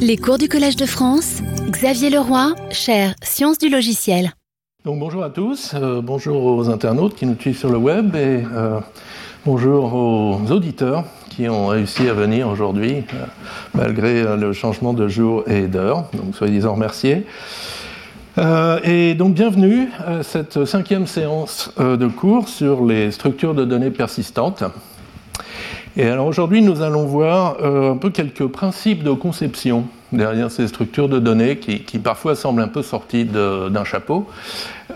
Les cours du Collège de France, Xavier Leroy, chaire Sciences du logiciel. Bonjour à tous, euh, bonjour aux internautes qui nous suivent sur le web et euh, bonjour aux auditeurs qui ont réussi à venir aujourd'hui euh, malgré le changement de jour et d'heure. Donc soyez-en remerciés. et donc bienvenue à cette cinquième séance de cours sur les structures de données persistantes. Et alors aujourd'hui, nous allons voir euh, un peu quelques principes de conception derrière ces structures de données qui, parfois semblent un peu sorties d'un chapeau.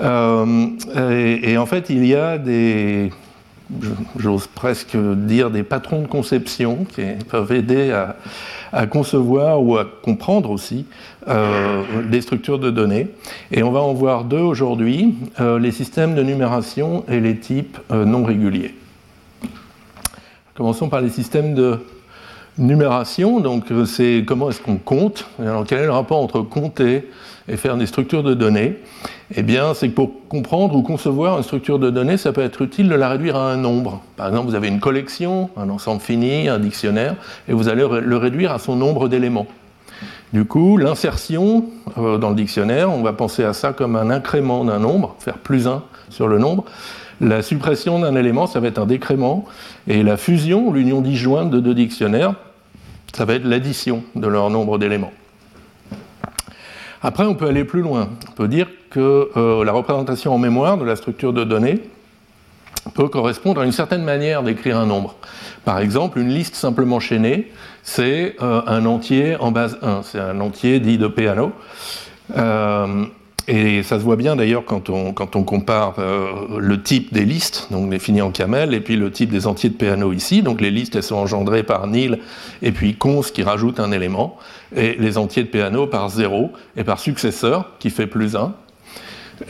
Euh, et, en fait, il y a des, j'ose presque dire, des patrons de conception qui peuvent aider à, concevoir ou à comprendre aussi euh, les structures de données. Et on va en voir deux aujourd'hui, les systèmes de numération et les types non réguliers. Commençons par les systèmes de numération. Donc, euh, c'est comment est-ce qu'on compte Alors, quel est le rapport entre compter et faire des structures de données? Eh bien, c'est que pour comprendre ou concevoir une structure de données, ça peut être utile de la réduire à un nombre. Par exemple, vous avez une collection, un ensemble fini, un dictionnaire, et vous allez le réduire à son nombre d'éléments. Du coup, l'insertion euh, dans le dictionnaire, on va penser à ça comme un incrément d'un nombre, faire plus 1 sur le nombre. La suppression d'un élément, ça va être un décrément, et la fusion, l'union disjointe de deux dictionnaires, ça va être l'addition de leur nombre d'éléments. Après, on peut aller plus loin. On peut dire que euh, la représentation en mémoire de la structure de données peut correspondre à une certaine manière d'écrire un nombre. Par exemple, une liste simplement chaînée, c'est euh, un entier en base 1, c'est un entier dit de Peano. Euh, et ça se voit bien d'ailleurs quand on, compare euh, le type des listes, donc définies en camel, et puis le type des entiers de Peano ici. Donc les listes, elles sont engendrées par nil et puis cons qui rajoute un élément, et les entiers de Peano par 0 et par successeur qui fait plus 1.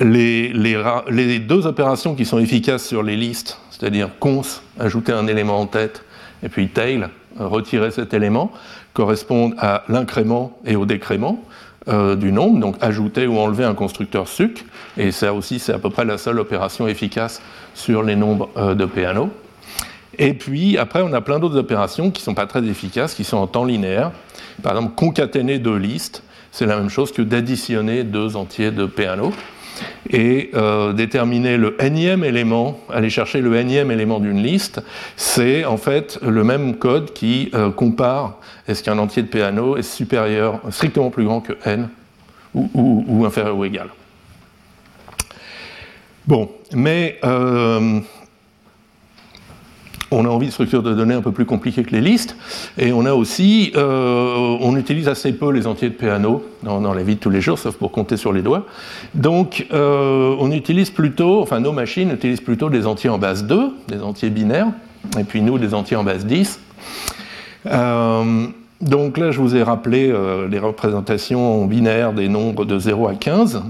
Les, les, les deux opérations qui sont efficaces sur les listes, c'est-à-dire cons, ajouter un élément en tête, et puis tail, retirer cet élément, correspondent à l'incrément et au décrément. Euh, du nombre, donc ajouter ou enlever un constructeur suc, et ça aussi c'est à peu près la seule opération efficace sur les nombres euh, de Peano. Et puis après on a plein d'autres opérations qui ne sont pas très efficaces, qui sont en temps linéaire. Par exemple, concaténer deux listes, c'est la même chose que d'additionner deux entiers de Peano et euh, déterminer le énième élément, aller chercher le énième élément d'une liste, c'est en fait le même code qui euh, compare est-ce qu'un entier de Peano est supérieur, strictement plus grand que n ou, inférieur ou égal. Bon, mais euh, on a envie de structures de données un peu plus compliquées que les listes, et on a aussi, euh, on utilise assez peu les entiers de Peano dans, la vie de tous les jours, sauf pour compter sur les doigts. Donc, euh, on utilise plutôt, enfin, nos machines utilisent plutôt des entiers en base 2, des entiers binaires, et puis nous, des entiers en base 10. Euh, donc là, je vous ai rappelé les représentations binaires des nombres de 0 à 15.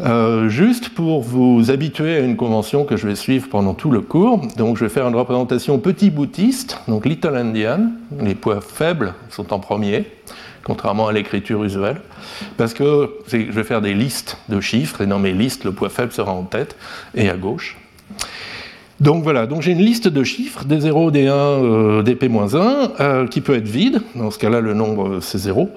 Euh, juste pour vous habituer à une convention que je vais suivre pendant tout le cours, donc je vais faire une représentation petit boutiste, donc little endian, les poids faibles sont en premier, contrairement à l'écriture usuelle, parce que je vais faire des listes de chiffres, et dans mes listes, le poids faible sera en tête et à gauche. Donc voilà, donc j'ai une liste de chiffres, des 0, des 1, euh, des P-1, euh, qui peut être vide, dans ce cas-là le nombre c'est 0.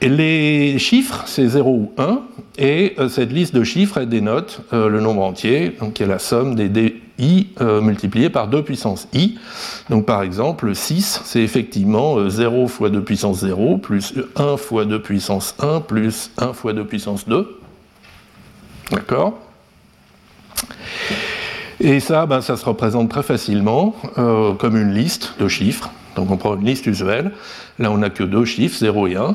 Et les chiffres c'est 0 ou 1, et euh, cette liste de chiffres elle dénote le nombre entier, qui est la somme des i multiplié par 2 puissance i. Donc par exemple 6 c'est effectivement 0 fois 2 puissance 0 plus 1 fois 2 puissance 1 plus 1 fois 2 puissance 2. D'accord? Et ça, ben, ça se représente très facilement euh, comme une liste de chiffres. Donc on prend une liste usuelle. Là, on n'a que deux chiffres, 0 et 1.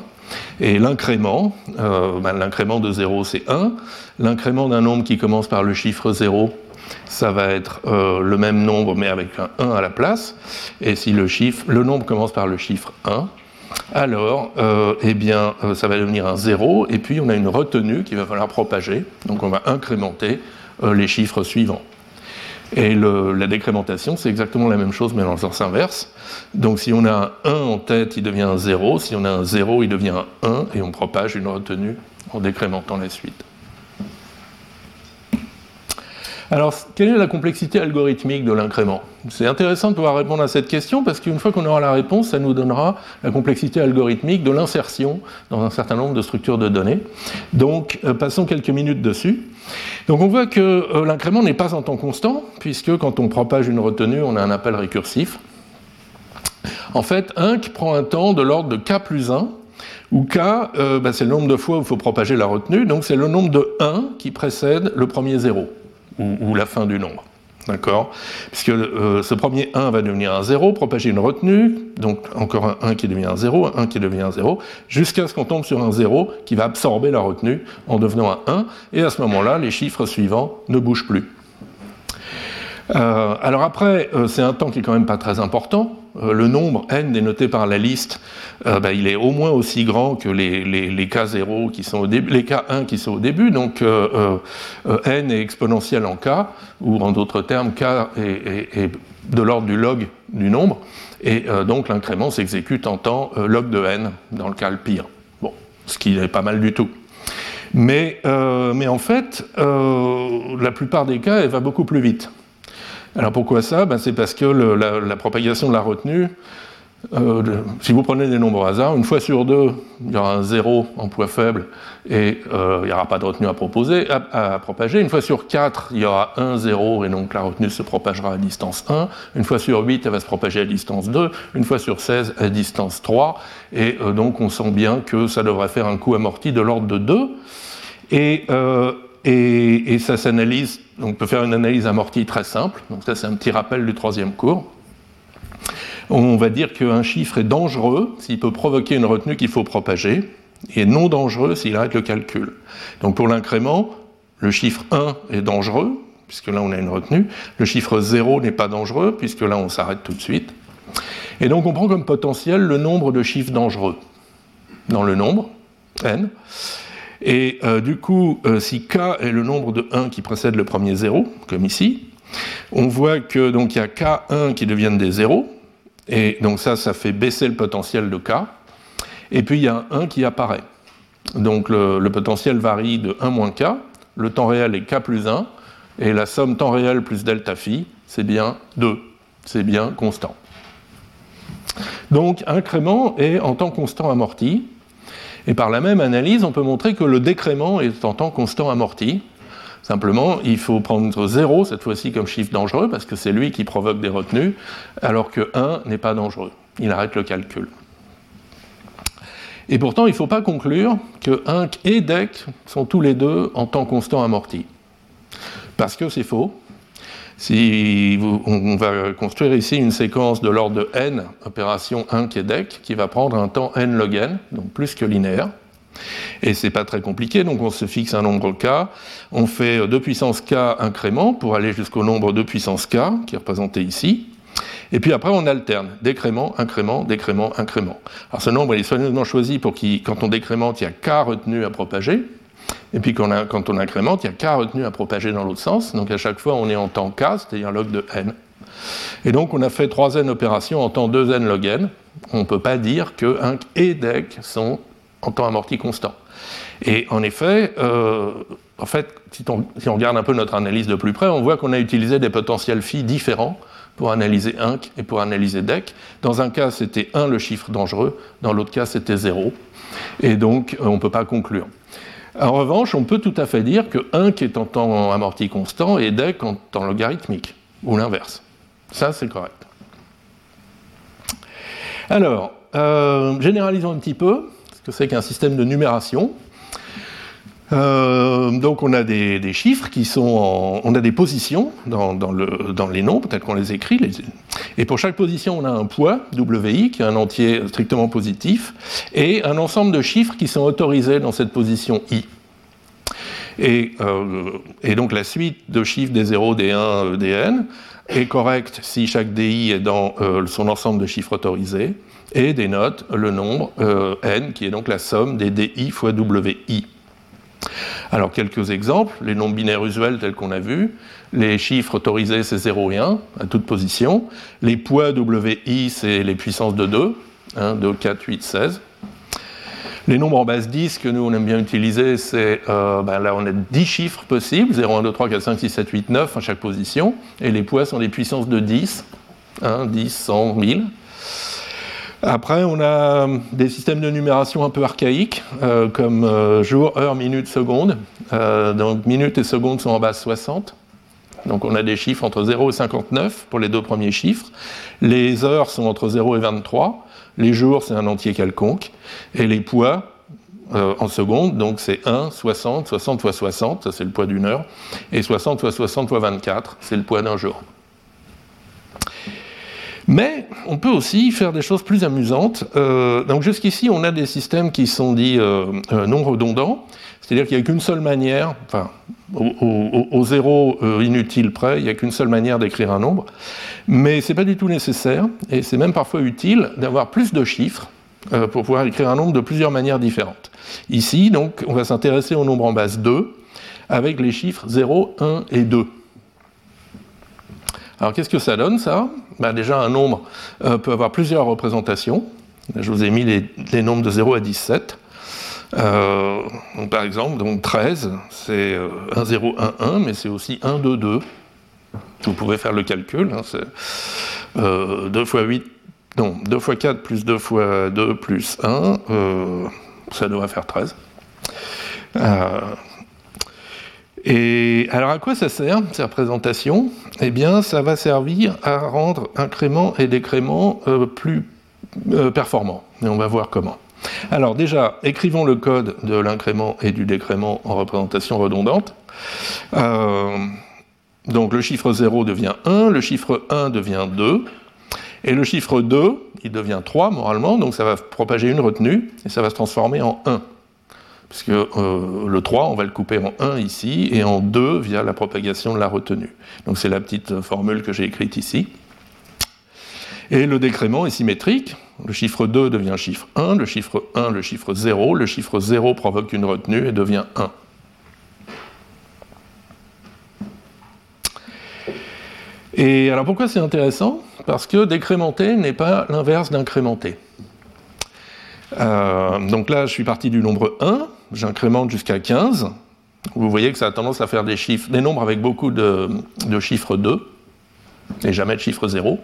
Et l'incrément, euh, ben, l'incrément de 0, c'est 1. L'incrément d'un nombre qui commence par le chiffre 0, ça va être euh, le même nombre, mais avec un 1 à la place. Et si le, chiffre, le nombre commence par le chiffre 1, alors, eh bien, ça va devenir un 0, et puis on a une retenue qu'il va falloir propager. Donc on va incrémenter les chiffres suivants. Et la décrémentation, c'est exactement la même chose, mais dans le sens inverse. Donc si on a un 1 en tête, il devient un 0. Si on a un 0, il devient un 1, et on propage une retenue en décrémentant la suite. Alors, quelle est la complexité algorithmique de l'incrément? C'est intéressant de pouvoir répondre à cette question parce qu'une fois qu'on aura la réponse, ça nous donnera la complexité algorithmique de l'insertion dans un certain nombre de structures de données. Donc, euh, passons quelques minutes dessus. Donc, on voit que euh, l'incrément n'est pas en temps constant, puisque quand on propage une retenue, on a un appel récursif. En fait, 1 qui prend un temps de l'ordre de k plus 1, où k, euh, bah, c'est le nombre de fois où il faut propager la retenue, donc c'est le nombre de 1 qui précède le premier 0 ou, la fin du nombre. D'accord Puisque euh, ce premier 1 va devenir un 0, propager une retenue, donc encore un 1 qui devient un 0, un 1 qui devient un 0, jusqu'à ce qu'on tombe sur un 0 qui va absorber la retenue en devenant un 1, et à ce moment-là, les chiffres suivants ne bougent plus. Euh, alors après, euh, c'est un temps qui est quand même pas très important. Euh, le nombre n dénoté par la liste, bah, il est au moins aussi grand que les, les, K0 qui sont au début, les K1 qui sont au début. Donc n est exponentiel en K, ou en d'autres termes, K est, de l'ordre du log du nombre. Et donc l'incrément s'exécute en temps log de n, dans le cas le pire. Bon, ce qui est pas mal du tout. Mais, mais en fait, la plupart des cas, elle va beaucoup plus vite. Alors pourquoi ça? Ben, C'est parce que la, propagation de la retenue, euh, si vous prenez des nombres au hasard, une fois sur deux, il y aura un zéro en poids faible et euh, il n'y aura pas de retenue à, proposer, à, propager. Une fois sur 4, il y aura un zéro et donc la retenue se propagera à distance 1. Une fois sur 8, elle va se propager à distance 2. Une fois sur 16, à distance 3. Et euh, donc on sent bien que ça devrait faire un coût amorti de l'ordre de 2. Et et, ça s'analyse, on peut faire une analyse amortie très simple, donc ça c'est un petit rappel du troisième cours. On va dire qu'un chiffre est dangereux s'il peut provoquer une retenue qu'il faut propager, et non dangereux s'il arrête le calcul. Donc pour l'incrément, le chiffre 1 est dangereux, puisque là on a une retenue, le chiffre 0 n'est pas dangereux, puisque là on s'arrête tout de suite. Et donc on prend comme potentiel le nombre de chiffres dangereux dans le nombre, n, et euh, du coup, euh, si k est le nombre de 1 qui précède le premier 0, comme ici, on voit que donc il y a k1 qui deviennent des 0, et donc ça, ça fait baisser le potentiel de k, et puis il y a un 1 qui apparaît. Donc le, le potentiel varie de 1 moins k, le temps réel est k plus 1, et la somme temps réel plus delta phi, c'est bien 2, c'est bien constant. Donc incrément est en temps constant amorti, et par la même analyse, on peut montrer que le décrément est en temps constant amorti. Simplement, il faut prendre 0 cette fois-ci comme chiffre dangereux, parce que c'est lui qui provoque des retenues, alors que 1 n'est pas dangereux. Il arrête le calcul. Et pourtant, il ne faut pas conclure que 1 et DEC sont tous les deux en temps constant amorti. Parce que c'est faux. Si on va construire ici une séquence de l'ordre de n, opération 1 qui est DEC, qui va prendre un temps n log n, donc plus que linéaire. Et c'est pas très compliqué, donc on se fixe un nombre k, on fait 2 puissance k incrément pour aller jusqu'au nombre 2 puissance k, qui est représenté ici. Et puis après, on alterne décrément, incrément, décrément, incrément. Alors ce nombre est soigneusement choisi pour qu'il, quand on décrémente, il y a k retenues à propager. Et puis quand on, incrémente, il y a k retenues à propager dans l'autre sens. Donc à chaque fois, on est en temps k, c'est-à-dire log de n. Et donc on a fait 3n opérations en temps 2n log n. On ne peut pas dire que 1 et dec sont en temps amorti constant. Et en effet, euh, en fait, si on, si on, regarde un peu notre analyse de plus près, on voit qu'on a utilisé des potentiels phi différents pour analyser 1 et pour analyser dec. Dans un cas, c'était 1 le chiffre dangereux, dans l'autre cas, c'était 0. Et donc, on ne peut pas conclure. En revanche, on peut tout à fait dire que 1 qui est en temps amorti constant et dec en temps logarithmique, ou l'inverse. Ça, c'est correct. Alors, euh, généralisons un petit peu ce que c'est qu'un système de numération. Euh, donc on a des, chiffres qui sont on a des positions dans, le, dans les noms, peut-être qu'on les écrit, et pour chaque position on a un poids, WI, qui est un entier strictement positif, et un ensemble de chiffres qui sont autorisés dans cette position I. Et, euh, donc la suite de chiffres des 0, des 1, des n est correcte si chaque DI est dans euh, son ensemble de chiffres autorisés, et dénote le nombre n, qui est donc la somme des DI fois WI. Alors quelques exemples, les nombres binaires usuels tels qu'on a vu, les chiffres autorisés c'est 0 et 1 à toute position, les poids WI c'est les puissances de 2, 1, 2, 4, 8, 16. Les nombres en base 10 que nous on aime bien utiliser, c'est ben là on a 10 chiffres possibles, 0, 1, 2, 3, 4, 5, 6, 7, 8, 9 à chaque position, et les poids sont des puissances de 10, 1, 10, 100, 1000. Après, on a des systèmes de numération un peu archaïques, euh, comme euh, jour, heure, minute, seconde. Euh, donc, minute et seconde sont en base 60. Donc, on a des chiffres entre 0 et 59 pour les deux premiers chiffres. Les heures sont entre 0 et 23. Les jours, c'est un entier quelconque. Et les poids, en seconde, donc c'est 1, 60, 60 fois 60, ça c'est le poids d'une heure, et 60 fois 60 fois 24, c'est le poids d'un jour. Mais on peut aussi faire des choses plus amusantes. Euh, donc jusqu'ici, on a des systèmes qui sont dits euh, euh, non redondants, c'est-à-dire qu'il n'y a qu'une seule manière, enfin, au, zéro inutile près, il n'y a qu'une seule manière d'écrire un nombre. Mais ce n'est pas du tout nécessaire, et c'est même parfois utile d'avoir plus de chiffres pour pouvoir écrire un nombre de plusieurs manières différentes. Ici, donc, on va s'intéresser au nombre en base 2, avec les chiffres 0, 1 et 2. Alors qu'est-ce que ça donne ça? Ben, Déjà un nombre euh, peut avoir plusieurs représentations. je vous ai mis les, nombres de 0 à 17. Euh, par exemple, donc 13, c'est 1, 0, 1, 1, mais c'est aussi 1, 2, 2. Vous pouvez faire le calcul. Hein, c'est 2 euh, fois 8, non, 2 fois 4 plus 2 fois 2 plus 1, ça devrait faire 13. Et alors à quoi ça sert, ces représentations? Eh bien, ça va servir à rendre incrément et décrément euh, plus euh, performants. Et on va voir comment. Alors déjà, écrivons le code de l'incrément et du décrément en représentation redondante. Euh, donc le chiffre 0 devient 1, le chiffre 1 devient 2, et le chiffre 2, il devient 3 moralement, donc ça va propager une retenue, et ça va se transformer en 1 puisque euh, le 3, on va le couper en 1 ici, et en 2 via la propagation de la retenue. Donc c'est la petite formule que j'ai écrite ici. Et le décrément est symétrique. Le chiffre 2 devient chiffre 1, le chiffre 1 le chiffre 0, le chiffre 0 provoque une retenue et devient 1. Et alors pourquoi c'est intéressant? Parce que décrémenter n'est pas l'inverse d'incrémenter. Euh, donc là, je suis parti du nombre 1, j'incrémente jusqu'à 15. Vous voyez que ça a tendance à faire des chiffres, des nombres avec beaucoup de, chiffres 2 et jamais de chiffre 0.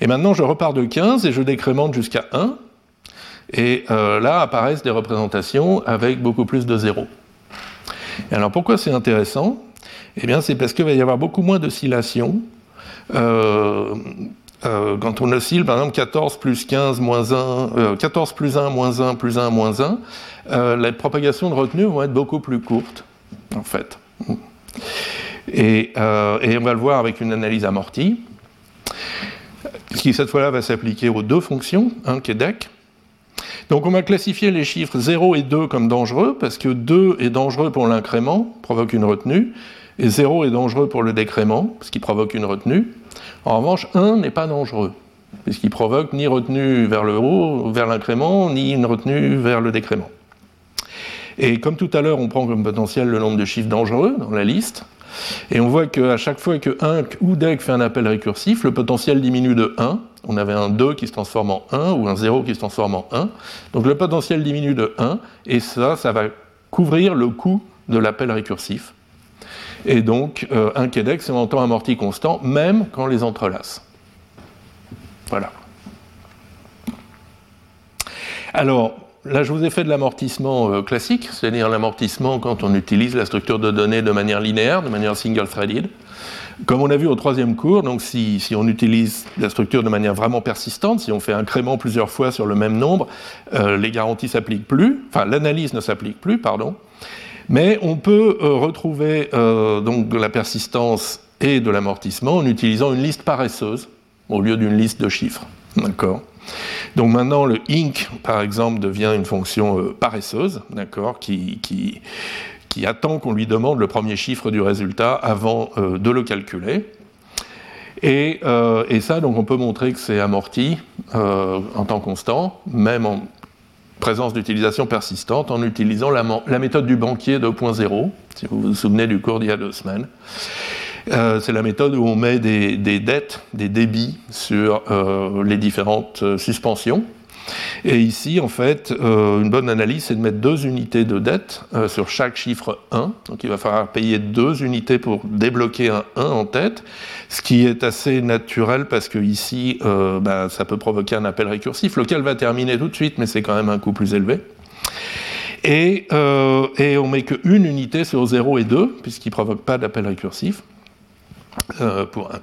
Et maintenant, je repars de 15 et je décrémente jusqu'à 1. Et euh, là apparaissent des représentations avec beaucoup plus de 0. Et alors pourquoi c'est intéressant? Eh bien, c'est parce qu'il va y avoir beaucoup moins d'oscillations. Euh, euh, quand on oscille, par exemple, 14 plus 15 moins 1, 14 euh, plus 1 moins 1 plus 1 moins 1, euh, les propagations de retenue vont être beaucoup plus courtes, en fait. Et, on va le voir avec une analyse amortie, qui cette fois-là va s'appliquer aux deux fonctions, DEC. Donc on va classifier les chiffres 0 et 2 comme dangereux, parce que 2 est dangereux pour l'incrément, provoque une retenue, et 0 est dangereux pour le décrément, ce qui provoque une retenue. En revanche, 1 n'est pas dangereux, puisqu'il provoque ni retenue vers le haut, vers l'incrément, ni une retenue vers le décrément. Et comme tout à l'heure, on prend comme potentiel le nombre de chiffres dangereux dans la liste, et on voit qu'à chaque fois que 1 ou DEC fait un appel récursif, le potentiel diminue de 1. On avait un 2 qui se transforme en 1 ou un 0 qui se transforme en 1. Donc le potentiel diminue de 1, et ça, ça va couvrir le coût de l'appel récursif. Et donc, euh, un quédex c'est un temps amorti constant, même quand on les entrelace. Voilà. Alors, là, je vous ai fait de l'amortissement euh, classique, c'est-à-dire l'amortissement quand on utilise la structure de données de manière linéaire, de manière single-threaded. Comme on a vu au troisième cours, donc si, on utilise la structure de manière vraiment persistante, si on fait incrément plusieurs fois sur le même nombre, euh, les garanties s'appliquent plus, enfin l'analyse ne s'applique plus, pardon. Mais on peut euh, retrouver euh, donc de la persistance et de l'amortissement en utilisant une liste paresseuse au lieu d'une liste de chiffres. D'accord? Donc maintenant, le inc, par exemple, devient une fonction euh, paresseuse, d'accord, qui, qui, attend qu'on lui demande le premier chiffre du résultat avant de le calculer. Et, et, ça, donc, on peut montrer que c'est amorti en temps constant, même en présence d'utilisation persistante en utilisant la, méthode du banquier 2.0, si vous vous souvenez du cours d'il y a deux semaines. Euh, c'est la méthode où on met des, dettes, des débits sur euh, les différentes euh, suspensions. Et ici, en fait, euh, une bonne analyse, c'est de mettre deux unités de dette euh, sur chaque chiffre 1. Donc il va falloir payer deux unités pour débloquer un 1 en tête, ce qui est assez naturel parce que ici, euh, bah, ça peut provoquer un appel récursif, lequel va terminer tout de suite, mais c'est quand même un coût plus élevé. Et, et on met qu'une unité sur 0 et 2, puisqu'il ne provoque pas d'appel récursif, pour un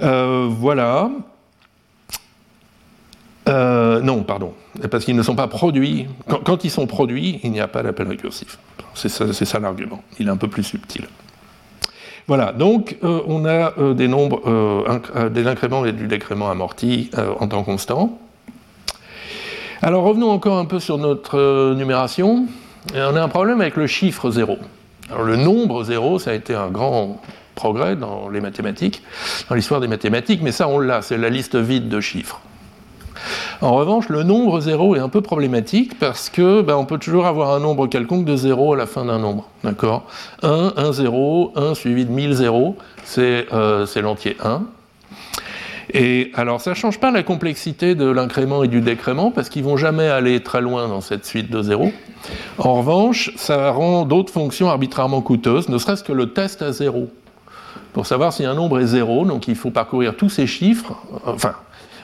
cas. voilà. Euh, non, pardon, parce qu'ils ne sont pas produits. Quand, ils sont produits, il n'y a pas d'appel récursif. C'est ça, l'argument. Il est un peu plus subtil. Voilà, donc euh, on a euh, des nombres, des incréments et du décrément amorti en temps constant. Alors revenons encore un peu sur notre numération. on a un problème avec le chiffre 0. Alors le nombre 0, ça a été un grand progrès dans les mathématiques, dans l'histoire des mathématiques, mais ça on l'a, c'est la liste vide de chiffres. En revanche, le nombre 0 est un peu problématique parce que ben, on peut toujours avoir un nombre quelconque de 0 à la fin d'un nombre. D'accord? 1, 1, 0, 1 suivi de 1000 zéros, euh, c'est l'entier 1. Et alors, ça ne change pas la complexité de l'incrément et du décrément, parce qu'ils ne vont jamais aller très loin dans cette suite de 0. En revanche, ça rend d'autres fonctions arbitrairement coûteuses, ne serait-ce que le test à 0. Pour savoir si un nombre est 0, donc il faut parcourir tous ces chiffres, enfin,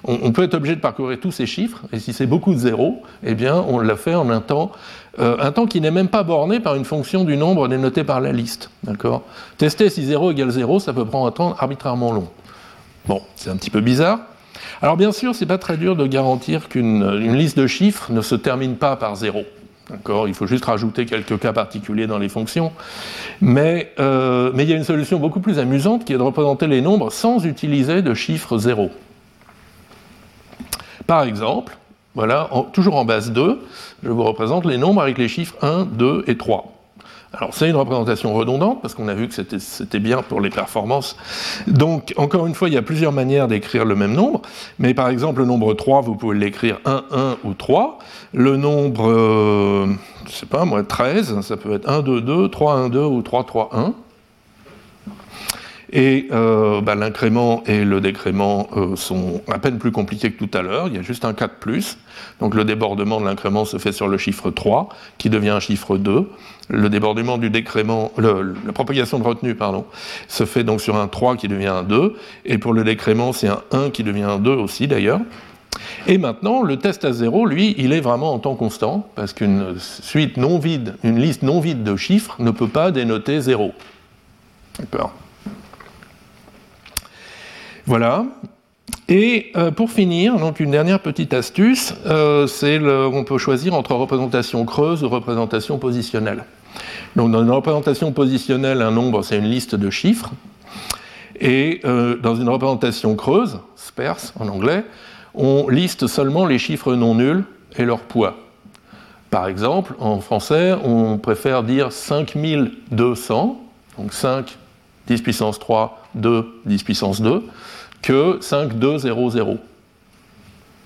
on, peut être obligé de parcourir tous ces chiffres, et si c'est beaucoup de zéros, eh bien, on l'a fait en un temps, euh, un temps qui n'est même pas borné par une fonction du nombre dénoté par la liste. Tester si 0 égale 0, ça peut prendre un temps arbitrairement long. Bon, c'est un petit peu bizarre. Alors bien sûr, c'est pas très dur de garantir qu'une liste de chiffres ne se termine pas par 0. D'accord? Il faut juste rajouter quelques cas particuliers dans les fonctions. Mais, euh, mais il y a une solution beaucoup plus amusante qui est de représenter les nombres sans utiliser de chiffres 0. Par exemple, voilà, toujours en base 2, je vous représente les nombres avec les chiffres 1, 2 et 3. Alors c'est une représentation redondante parce qu'on a vu que c'était bien pour les performances. Donc encore une fois, il y a plusieurs manières d'écrire le même nombre. Mais par exemple, le nombre 3, vous pouvez l'écrire 1, 1 ou 3. Le nombre, euh, je sais pas moi, 13, ça peut être 1, 2, 2, 3, 1, 2 ou 3, 3, 1. Et euh, bah, l'incrément et le décrément euh, sont à peine plus compliqués que tout à l'heure. Il y a juste un 4 plus. Donc le débordement de l'incrément se fait sur le chiffre 3, qui devient un chiffre 2. Le débordement du décrément, la propagation de retenue, pardon, se fait donc sur un 3 qui devient un 2. Et pour le décrément, c'est un 1 qui devient un 2 aussi d'ailleurs. Et maintenant, le test à 0, lui, il est vraiment en temps constant, parce qu'une suite non vide, une liste non vide de chiffres ne peut pas dénoter 0. D'accord voilà. Et euh, pour finir, donc une dernière petite astuce, euh, c'est on peut choisir entre représentation creuse ou représentation positionnelle. Donc dans une représentation positionnelle, un nombre c'est une liste de chiffres, et euh, dans une représentation creuse, sparse en anglais, on liste seulement les chiffres non nuls et leur poids. Par exemple, en français, on préfère dire 5200, donc 5 10 puissance 3, 2, 10 puissance 2, que 5, 2, 0, 0.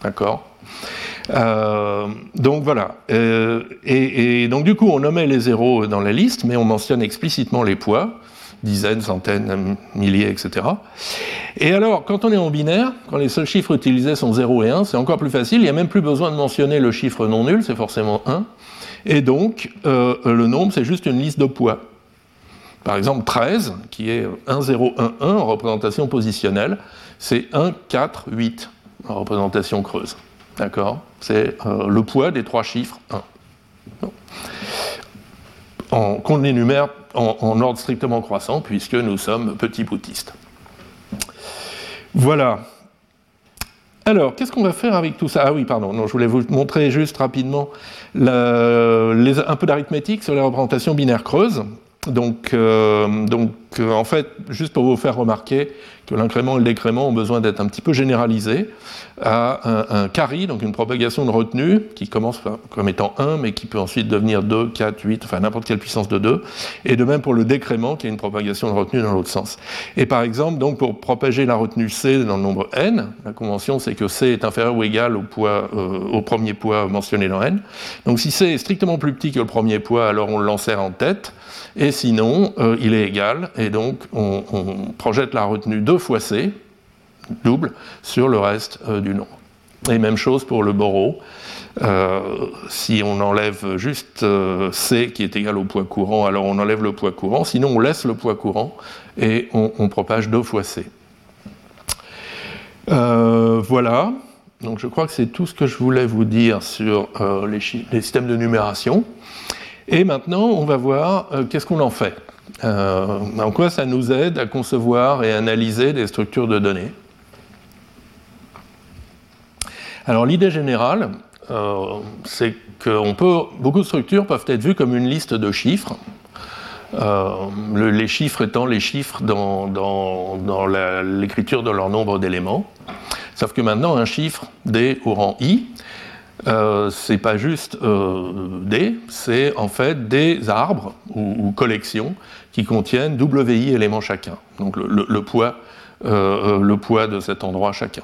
D'accord? Euh, donc voilà. Euh, et, donc du coup, on nommait les zéros dans la liste, mais on mentionne explicitement les poids, dizaines, centaines, milliers, etc. Et alors, quand on est en binaire, quand les seuls chiffres utilisés sont 0 et 1, c'est encore plus facile, il n'y a même plus besoin de mentionner le chiffre non nul, c'est forcément 1. Et donc, euh, le nombre, c'est juste une liste de poids. Par exemple, 13, qui est 1, 0, 1, 1 en représentation positionnelle, c'est 1, 4, 8 en représentation creuse. D'accord? C'est euh, le poids des trois chiffres 1. qu'on énumère en, ordre strictement croissant, puisque nous sommes petits boutistes. Voilà. Alors, qu'est-ce qu'on va faire avec tout ça? Ah oui, pardon, je voulais vous montrer juste rapidement un peu d'arithmétique sur les représentations binaires creuses. Donc, euh, donc euh, en fait, juste pour vous faire remarquer que l'incrément et le décrément ont besoin d'être un petit peu généralisés à un, carry, donc une propagation de retenue, qui commence comme étant 1, mais qui peut ensuite devenir 2, 4, 8, enfin n'importe quelle puissance de 2, et de même pour le décrément, qui est une propagation de retenue dans l'autre sens. Et par exemple, donc pour propager la retenue C dans le nombre n, la convention c'est que C est inférieur ou égal au, poids, euh, au premier poids mentionné dans n. Donc si C est strictement plus petit que le premier poids, alors on l'ensère en tête, et sinon, euh, il est égal, et donc on, projette la retenue deux fois C, double, sur le reste euh, du nombre. Et même chose pour le borrow. si on enlève juste C qui est égal au poids courant, alors on enlève le poids courant, sinon on laisse le poids courant et on, propage 2 fois C. voilà, donc je crois que c'est tout ce que je voulais vous dire sur les, systèmes de numération. Et maintenant, on va voir qu'est-ce qu'on en fait. Euh, en quoi ça nous aide à concevoir et analyser des structures de données Alors l'idée générale, euh, c'est que beaucoup de structures peuvent être vues comme une liste de chiffres. Euh, les chiffres étant les chiffres dans, l'écriture de leur nombre d'éléments. Sauf que maintenant, un chiffre D au rang I, c'est pas juste euh, des, c'est en fait des arbres ou, collections qui contiennent WI éléments chacun, donc le, poids, euh, poids de cet endroit chacun.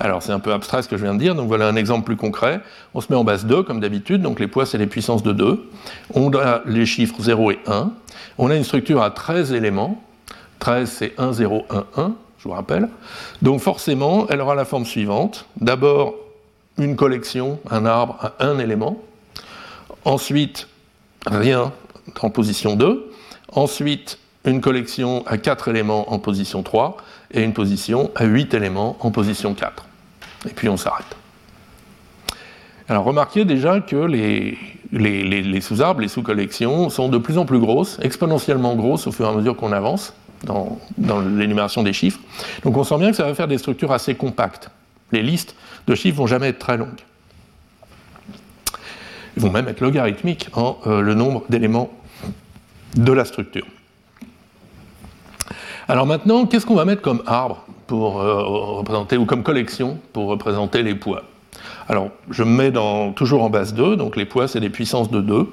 Alors c'est un peu abstrait ce que je viens de dire, donc voilà un exemple plus concret. On se met en base 2 comme d'habitude, donc les poids c'est les puissances de 2. On a les chiffres 0 et 1. On a une structure à 13 éléments. 13 c'est 1, 0, 1, 1, je vous rappelle. Donc forcément, elle aura la forme suivante. D'abord une collection, un arbre à un élément. Ensuite, rien en position 2. Ensuite, une collection à 4 éléments en position 3 et une position à 8 éléments en position 4. Et puis on s'arrête. Alors remarquez déjà que les, sous-arbres, les sous-collections sont de plus en plus grosses, exponentiellement grosses au fur et à mesure qu'on avance dans, dans l'énumération des chiffres. Donc on sent bien que ça va faire des structures assez compactes. Les listes de chiffres vont jamais être très longues. Ils vont même être logarithmiques en euh, le nombre d'éléments de la structure. Alors maintenant, qu'est-ce qu'on va mettre comme arbre pour euh, représenter, ou comme collection pour représenter les poids Alors, je me mets toujours en base 2, donc les poids, c'est des puissances de 2.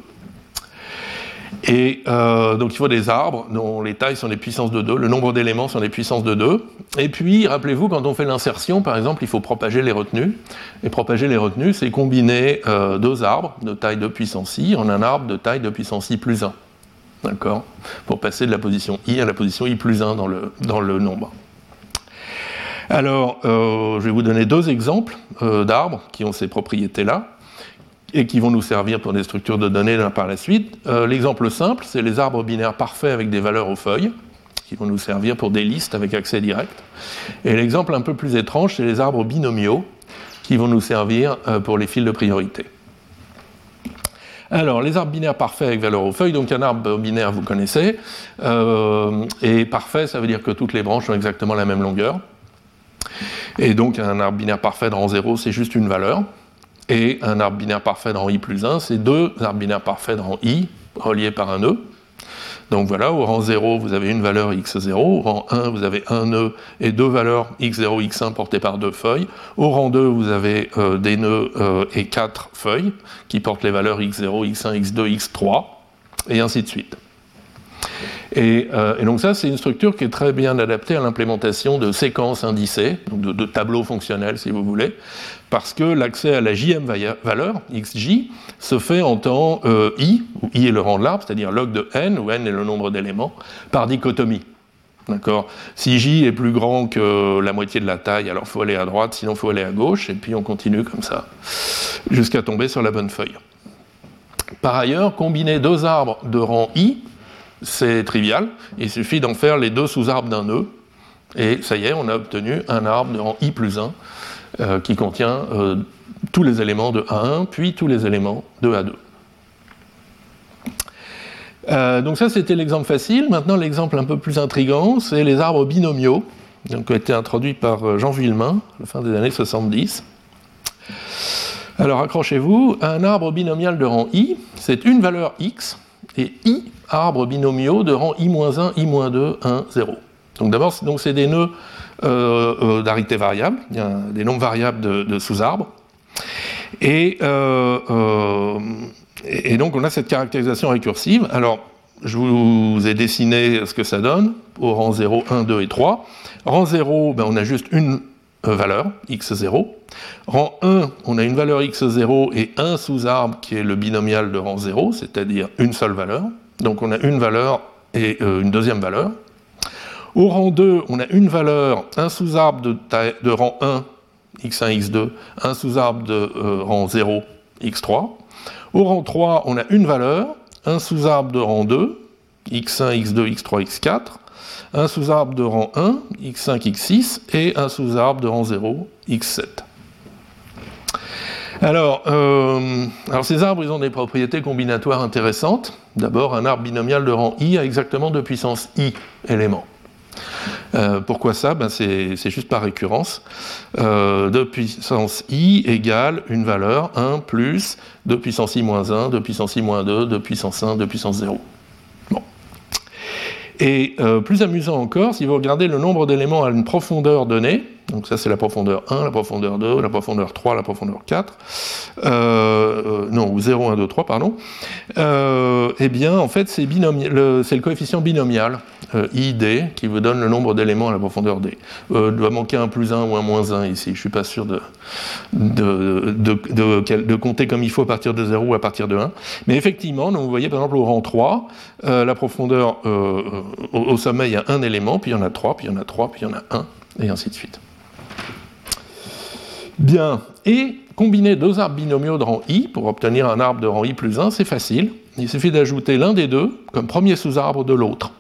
Et euh, donc il faut des arbres dont les tailles sont des puissances de 2, le nombre d'éléments sont des puissances de 2. Et puis, rappelez-vous, quand on fait l'insertion, par exemple, il faut propager les retenues. Et propager les retenues, c'est combiner euh, deux arbres de taille de puissance i en un arbre de taille de puissance i plus 1. D'accord Pour passer de la position i à la position i plus 1 dans le, nombre. Alors, euh, je vais vous donner deux exemples d'arbres qui ont ces propriétés-là et qui vont nous servir pour des structures de données par la suite. Euh, l'exemple simple, c'est les arbres binaires parfaits avec des valeurs aux feuilles, qui vont nous servir pour des listes avec accès direct. Et l'exemple un peu plus étrange, c'est les arbres binomiaux, qui vont nous servir euh, pour les fils de priorité. Alors, les arbres binaires parfaits avec valeur aux feuilles, donc un arbre binaire, vous connaissez, euh, et parfait, ça veut dire que toutes les branches ont exactement la même longueur. Et donc, un arbre binaire parfait de rang 0, c'est juste une valeur. Et un arbre binaire parfait de rang i plus 1, c'est deux arbres binaires parfaits de rang i reliés par un nœud. Donc voilà, au rang 0, vous avez une valeur x0, au rang 1, vous avez un nœud et deux valeurs x0, x1 portées par deux feuilles. Au rang 2, vous avez euh, des nœuds euh, et quatre feuilles qui portent les valeurs x0, x1, x2, x3, et ainsi de suite. Euh, et, donc ça, c'est une structure qui est très bien adaptée à l'implémentation de séquences indicées, de, tableaux fonctionnels si vous voulez, parce que l'accès à la jm valeur, xj, se fait en temps euh, i, où i est le rang de l'arbre, c'est-à-dire log de n, où n est le nombre d'éléments, par dichotomie. D'accord? Si j est plus grand que la moitié de la taille, alors il faut aller à droite, sinon il faut aller à gauche, et puis on continue comme ça, jusqu'à tomber sur la bonne feuille. Par ailleurs, combiner deux arbres de rang i, c'est trivial, il suffit d'en faire les deux sous-arbres d'un nœud, et ça y est, on a obtenu un arbre de rang i plus 1 euh, qui contient euh, tous les éléments de A1, puis tous les éléments de A2. Euh, donc ça, c'était l'exemple facile. Maintenant, l'exemple un peu plus intrigant, c'est les arbres binomiaux, qui ont été introduits par Jean Villemain, à la fin des années 70. Alors, accrochez-vous, un arbre binomial de rang i, c'est une valeur x, et i arbres binomiaux de rang i-1, i-2, 1, 0. Donc d'abord, c'est des nœuds euh, euh, d'arité variable, des nombres variables de, sous-arbres. Euh, et, donc on a cette caractérisation récursive. Alors, je vous ai dessiné ce que ça donne au rang 0, 1, 2 et 3. Rang 0, ben, on a juste une valeur, x0. Rang 1, on a une valeur x0 et un sous-arbre qui est le binomial de rang 0, c'est-à-dire une seule valeur. Donc on a une valeur et euh, une deuxième valeur. Au rang 2, on a une valeur, un sous-arbre de, rang 1 x1, x2, un sous-arbre de euh, rang 0, x3. Au rang 3, on a une valeur, un sous-arbre de rang 2, x1, x2, x3, x4, un sous-arbre de rang 1, x5, x6, et un sous-arbre de rang 0, x7. Alors, euh, alors, ces arbres, ils ont des propriétés combinatoires intéressantes. D'abord, un arbre binomial de rang i a exactement de puissance i éléments. Euh, pourquoi ça? Ben c'est, juste par récurrence. Euh, de puissance i égale une valeur 1 plus de puissance i moins 1, de puissance i moins 2, de puissance 1, de puissance 0. Et euh, plus amusant encore, si vous regardez le nombre d'éléments à une profondeur donnée, donc ça c'est la profondeur 1, la profondeur 2, la profondeur 3, la profondeur 4, euh, euh, non, ou 0, 1, 2, 3, pardon, euh, eh bien en fait c'est le, le, coefficient binomial, euh, ID, qui vous donne le nombre d'éléments à la profondeur D. Euh, il doit manquer un plus 1 ou un moins 1 ici, je ne suis pas sûr de de, de, de, compter comme il faut à partir de 0 ou à partir de 1. Mais effectivement, donc, vous voyez par exemple au rang 3, la profondeur au, au sommet il y a un élément, puis il y en a 3, puis il y en a 3, puis il y en a 1, et ainsi de suite. Bien, et combiner deux arbres binomiaux de rang i pour obtenir un arbre de rang i plus 1, c'est facile. Il suffit d'ajouter l'un des deux comme premier sous-arbre de l'autre.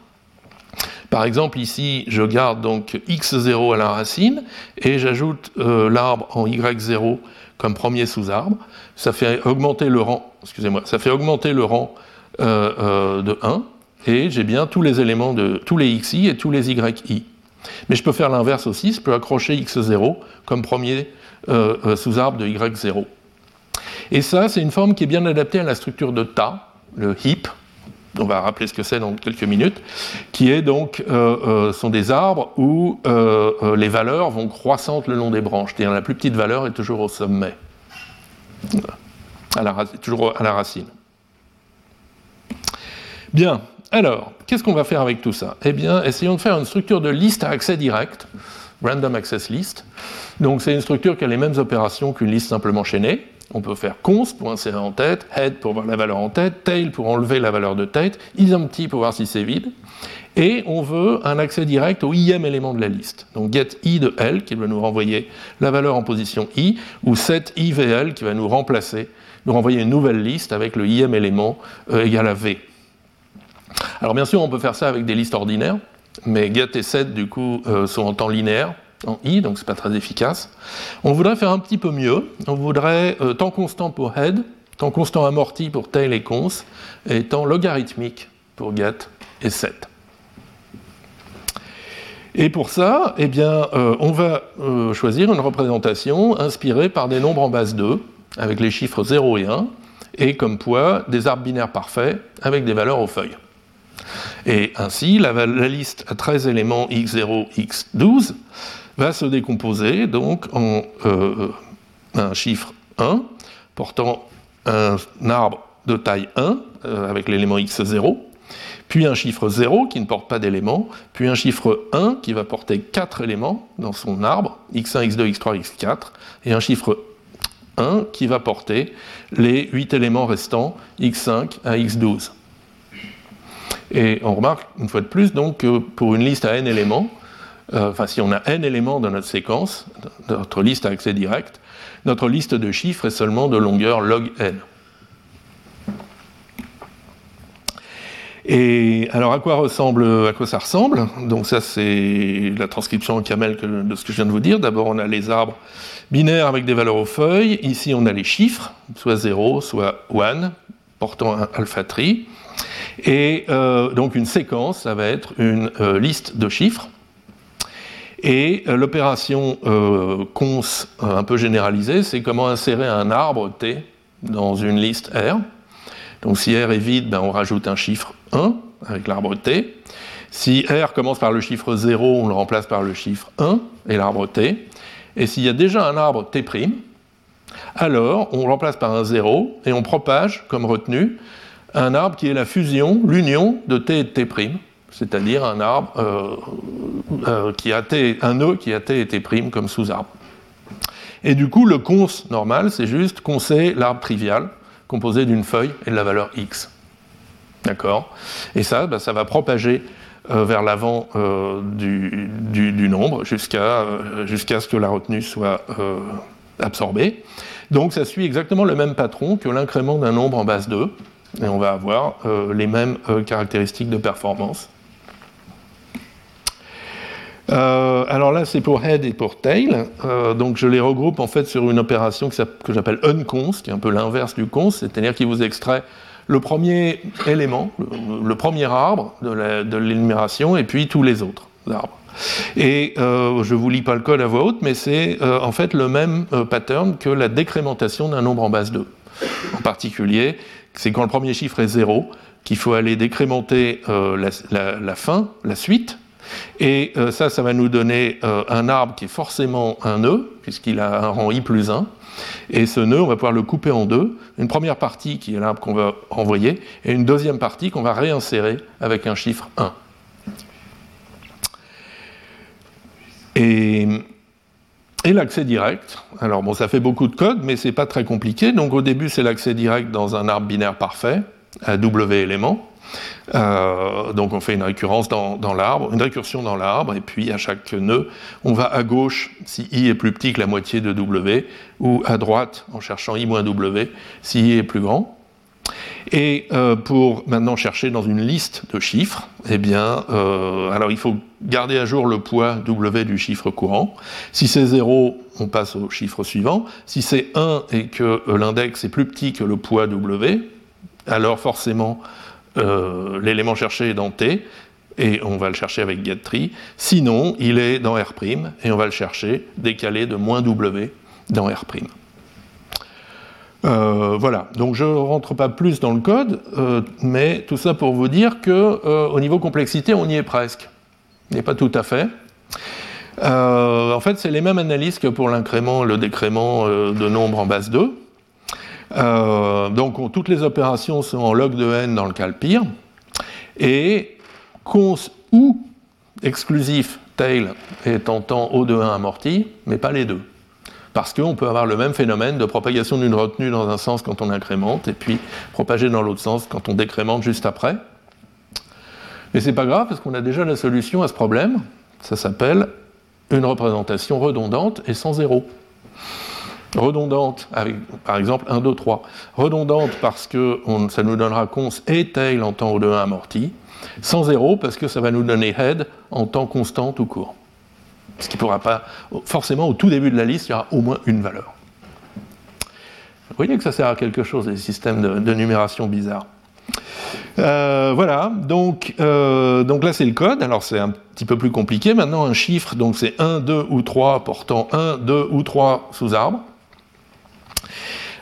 Par exemple, ici, je garde donc x0 à la racine et j'ajoute euh, l'arbre en y0 comme premier sous-arbre. Ça fait augmenter le rang, excusez-moi, ça fait augmenter le rang euh, euh, de 1 et j'ai bien tous les éléments de tous les xi et tous les yi. Mais je peux faire l'inverse aussi, je peux accrocher x0 comme premier euh, euh, sous-arbre de Y0. Et ça, c'est une forme qui est bien adaptée à la structure de tas, le heap, on va rappeler ce que c'est dans quelques minutes, qui est donc euh, sont des arbres où les valeurs vont croissantes le long des branches, c'est-à-dire la plus petite valeur est toujours au sommet, toujours à la racine. Bien, alors, qu'est-ce qu'on va faire avec tout ça? Eh bien, essayons de faire une structure de liste à accès direct, random access list, donc c'est une structure qui a les mêmes opérations qu'une liste simplement chaînée. On peut faire const pour insérer en tête, head pour voir la valeur en tête, tail pour enlever la valeur de tête, isempty pour voir si c'est vide. Et on veut un accès direct au im élément de la liste. Donc get i de l qui va nous renvoyer la valeur en position i, ou set ivl qui va nous remplacer, nous renvoyer une nouvelle liste avec le im élément euh, égal à v. Alors bien sûr on peut faire ça avec des listes ordinaires, mais get et set du coup euh, sont en temps linéaire, en i, donc c'est pas très efficace. On voudrait faire un petit peu mieux. On voudrait euh, temps constant pour head, temps constant amorti pour tail et cons, et temps logarithmique pour get et set. Et pour ça, eh bien, euh, on va choisir une représentation inspirée par des nombres en base 2, avec les chiffres 0 et 1, et comme poids des arbres binaires parfaits avec des valeurs aux feuilles. Et ainsi, la, liste à 13 éléments x0, x12 va se décomposer donc en euh, un chiffre 1 portant un arbre de taille 1 euh, avec l'élément x0, puis un chiffre 0 qui ne porte pas d'éléments, puis un chiffre 1 qui va porter 4 éléments dans son arbre, x1, x2, x3, x4, et un chiffre 1 qui va porter les 8 éléments restants, x5 à x12. Et on remarque une fois de plus donc que pour une liste à n éléments, euh, enfin si on a n éléments dans notre séquence, notre liste à accès direct, notre liste de chiffres est seulement de longueur log n. Et alors à quoi ressemble, à quoi ça ressemble? Donc ça c'est la transcription en camel de ce que je viens de vous dire. D'abord on a les arbres binaires avec des valeurs aux feuilles. Ici on a les chiffres, soit 0, soit 1, portant un alpha tree. Et euh, donc une séquence, ça va être une euh, liste de chiffres et euh, l'opération cons un peu généralisée, c'est comment insérer un arbre T dans une liste R. Donc si R est vide, ben, on rajoute un chiffre 1 avec l'arbre T. Si R commence par le chiffre 0, on le remplace par le chiffre 1 et l'arbre T. Et s'il y a déjà un arbre T', alors on le remplace par un 0 et on propage comme retenu un arbre qui est la fusion, l'union de T et de T' c'est-à-dire un arbre euh, euh, qui a t, un nœud qui a t et t' comme sous-arbre. Et du coup, le cons normal, c'est juste concer l'arbre trivial, composé d'une feuille et de la valeur x. D'accord? Et ça, bah, ça va propager vers l'avant du, nombre jusqu'à jusqu'à ce que la retenue soit absorbée. Donc ça suit exactement le même patron que l'incrément d'un nombre en base 2, et on va avoir les mêmes caractéristiques de performance. Euh, alors là, c'est pour head et pour tail. Euh, donc je les regroupe en fait sur une opération que j'appelle unconst, qui est un peu l'inverse du const, c'est-à-dire qu'il vous extrait le premier élément, le, premier arbre de l'énumération, et puis tous les autres arbres. Et euh, je ne vous lis pas le code à voix haute, mais c'est en fait le même pattern que la décrémentation d'un nombre en base 2. En particulier, c'est quand le premier chiffre est 0 qu'il faut aller décrémenter la fin, la suite, et euh, ça, ça va nous donner euh, un arbre qui est forcément un nœud, puisqu'il a un rang i plus 1. Et ce nœud, on va pouvoir le couper en deux. Une première partie qui est l'arbre qu'on va envoyer, et une deuxième partie qu'on va réinsérer avec un chiffre 1. Et, et l'accès direct. Alors bon, ça fait beaucoup de code, mais c'est pas très compliqué. Donc au début, c'est l'accès direct dans un arbre binaire parfait, à W éléments. Euh, donc on fait une récurrence dans, l'arbre, une récursion dans l'arbre, et puis à chaque nœud, on va à gauche si i est plus petit que la moitié de w, ou à droite en cherchant i moins w si i est plus grand. Et euh, pour maintenant chercher dans une liste de chiffres, eh bien, euh, alors il faut garder à jour le poids w du chiffre courant. Si c'est 0, on passe au chiffre suivant. Si c'est 1 et que l'index est plus petit que le poids w, alors forcément euh, l'élément cherché est dans T, et on va le chercher avec getTree. Sinon, il est dans R', et on va le chercher décalé de moins W dans R'. Euh, voilà, donc je ne rentre pas plus dans le code, euh, mais tout ça pour vous dire qu'au niveau complexité, on y est presque. N'est pas tout à fait. en fait, c'est les mêmes analyses que pour l'incrément, le décrément de nombre en base 2. Euh, donc toutes les opérations sont en log de n dans le cas le pire. Et cons ou exclusif tail est en temps O de 1 amorti, mais pas les deux. Parce qu'on peut avoir le même phénomène de propagation d'une retenue dans un sens quand on incrémente, et puis propager dans l'autre sens quand on décrémente juste après. Mais c'est pas grave, parce qu'on a déjà la solution à ce problème. Ça s'appelle une représentation redondante et sans zéro redondante, par exemple 1, 2, 3, redondante parce que ça nous donnera cons et tail en temps O de 1 amorti, sans zéro parce que ça va nous donner head en temps constant tout court. Ce qui pourra pas, forcément au tout début de la liste, il y aura au moins une valeur. Vous voyez que ça sert à quelque chose, les systèmes de, numération bizarres. Euh, voilà, donc, euh, donc là c'est le code, alors c'est un petit peu plus compliqué. Maintenant un chiffre, donc c'est 1, 2 ou 3 portant 1, 2 ou 3 sous-arbres.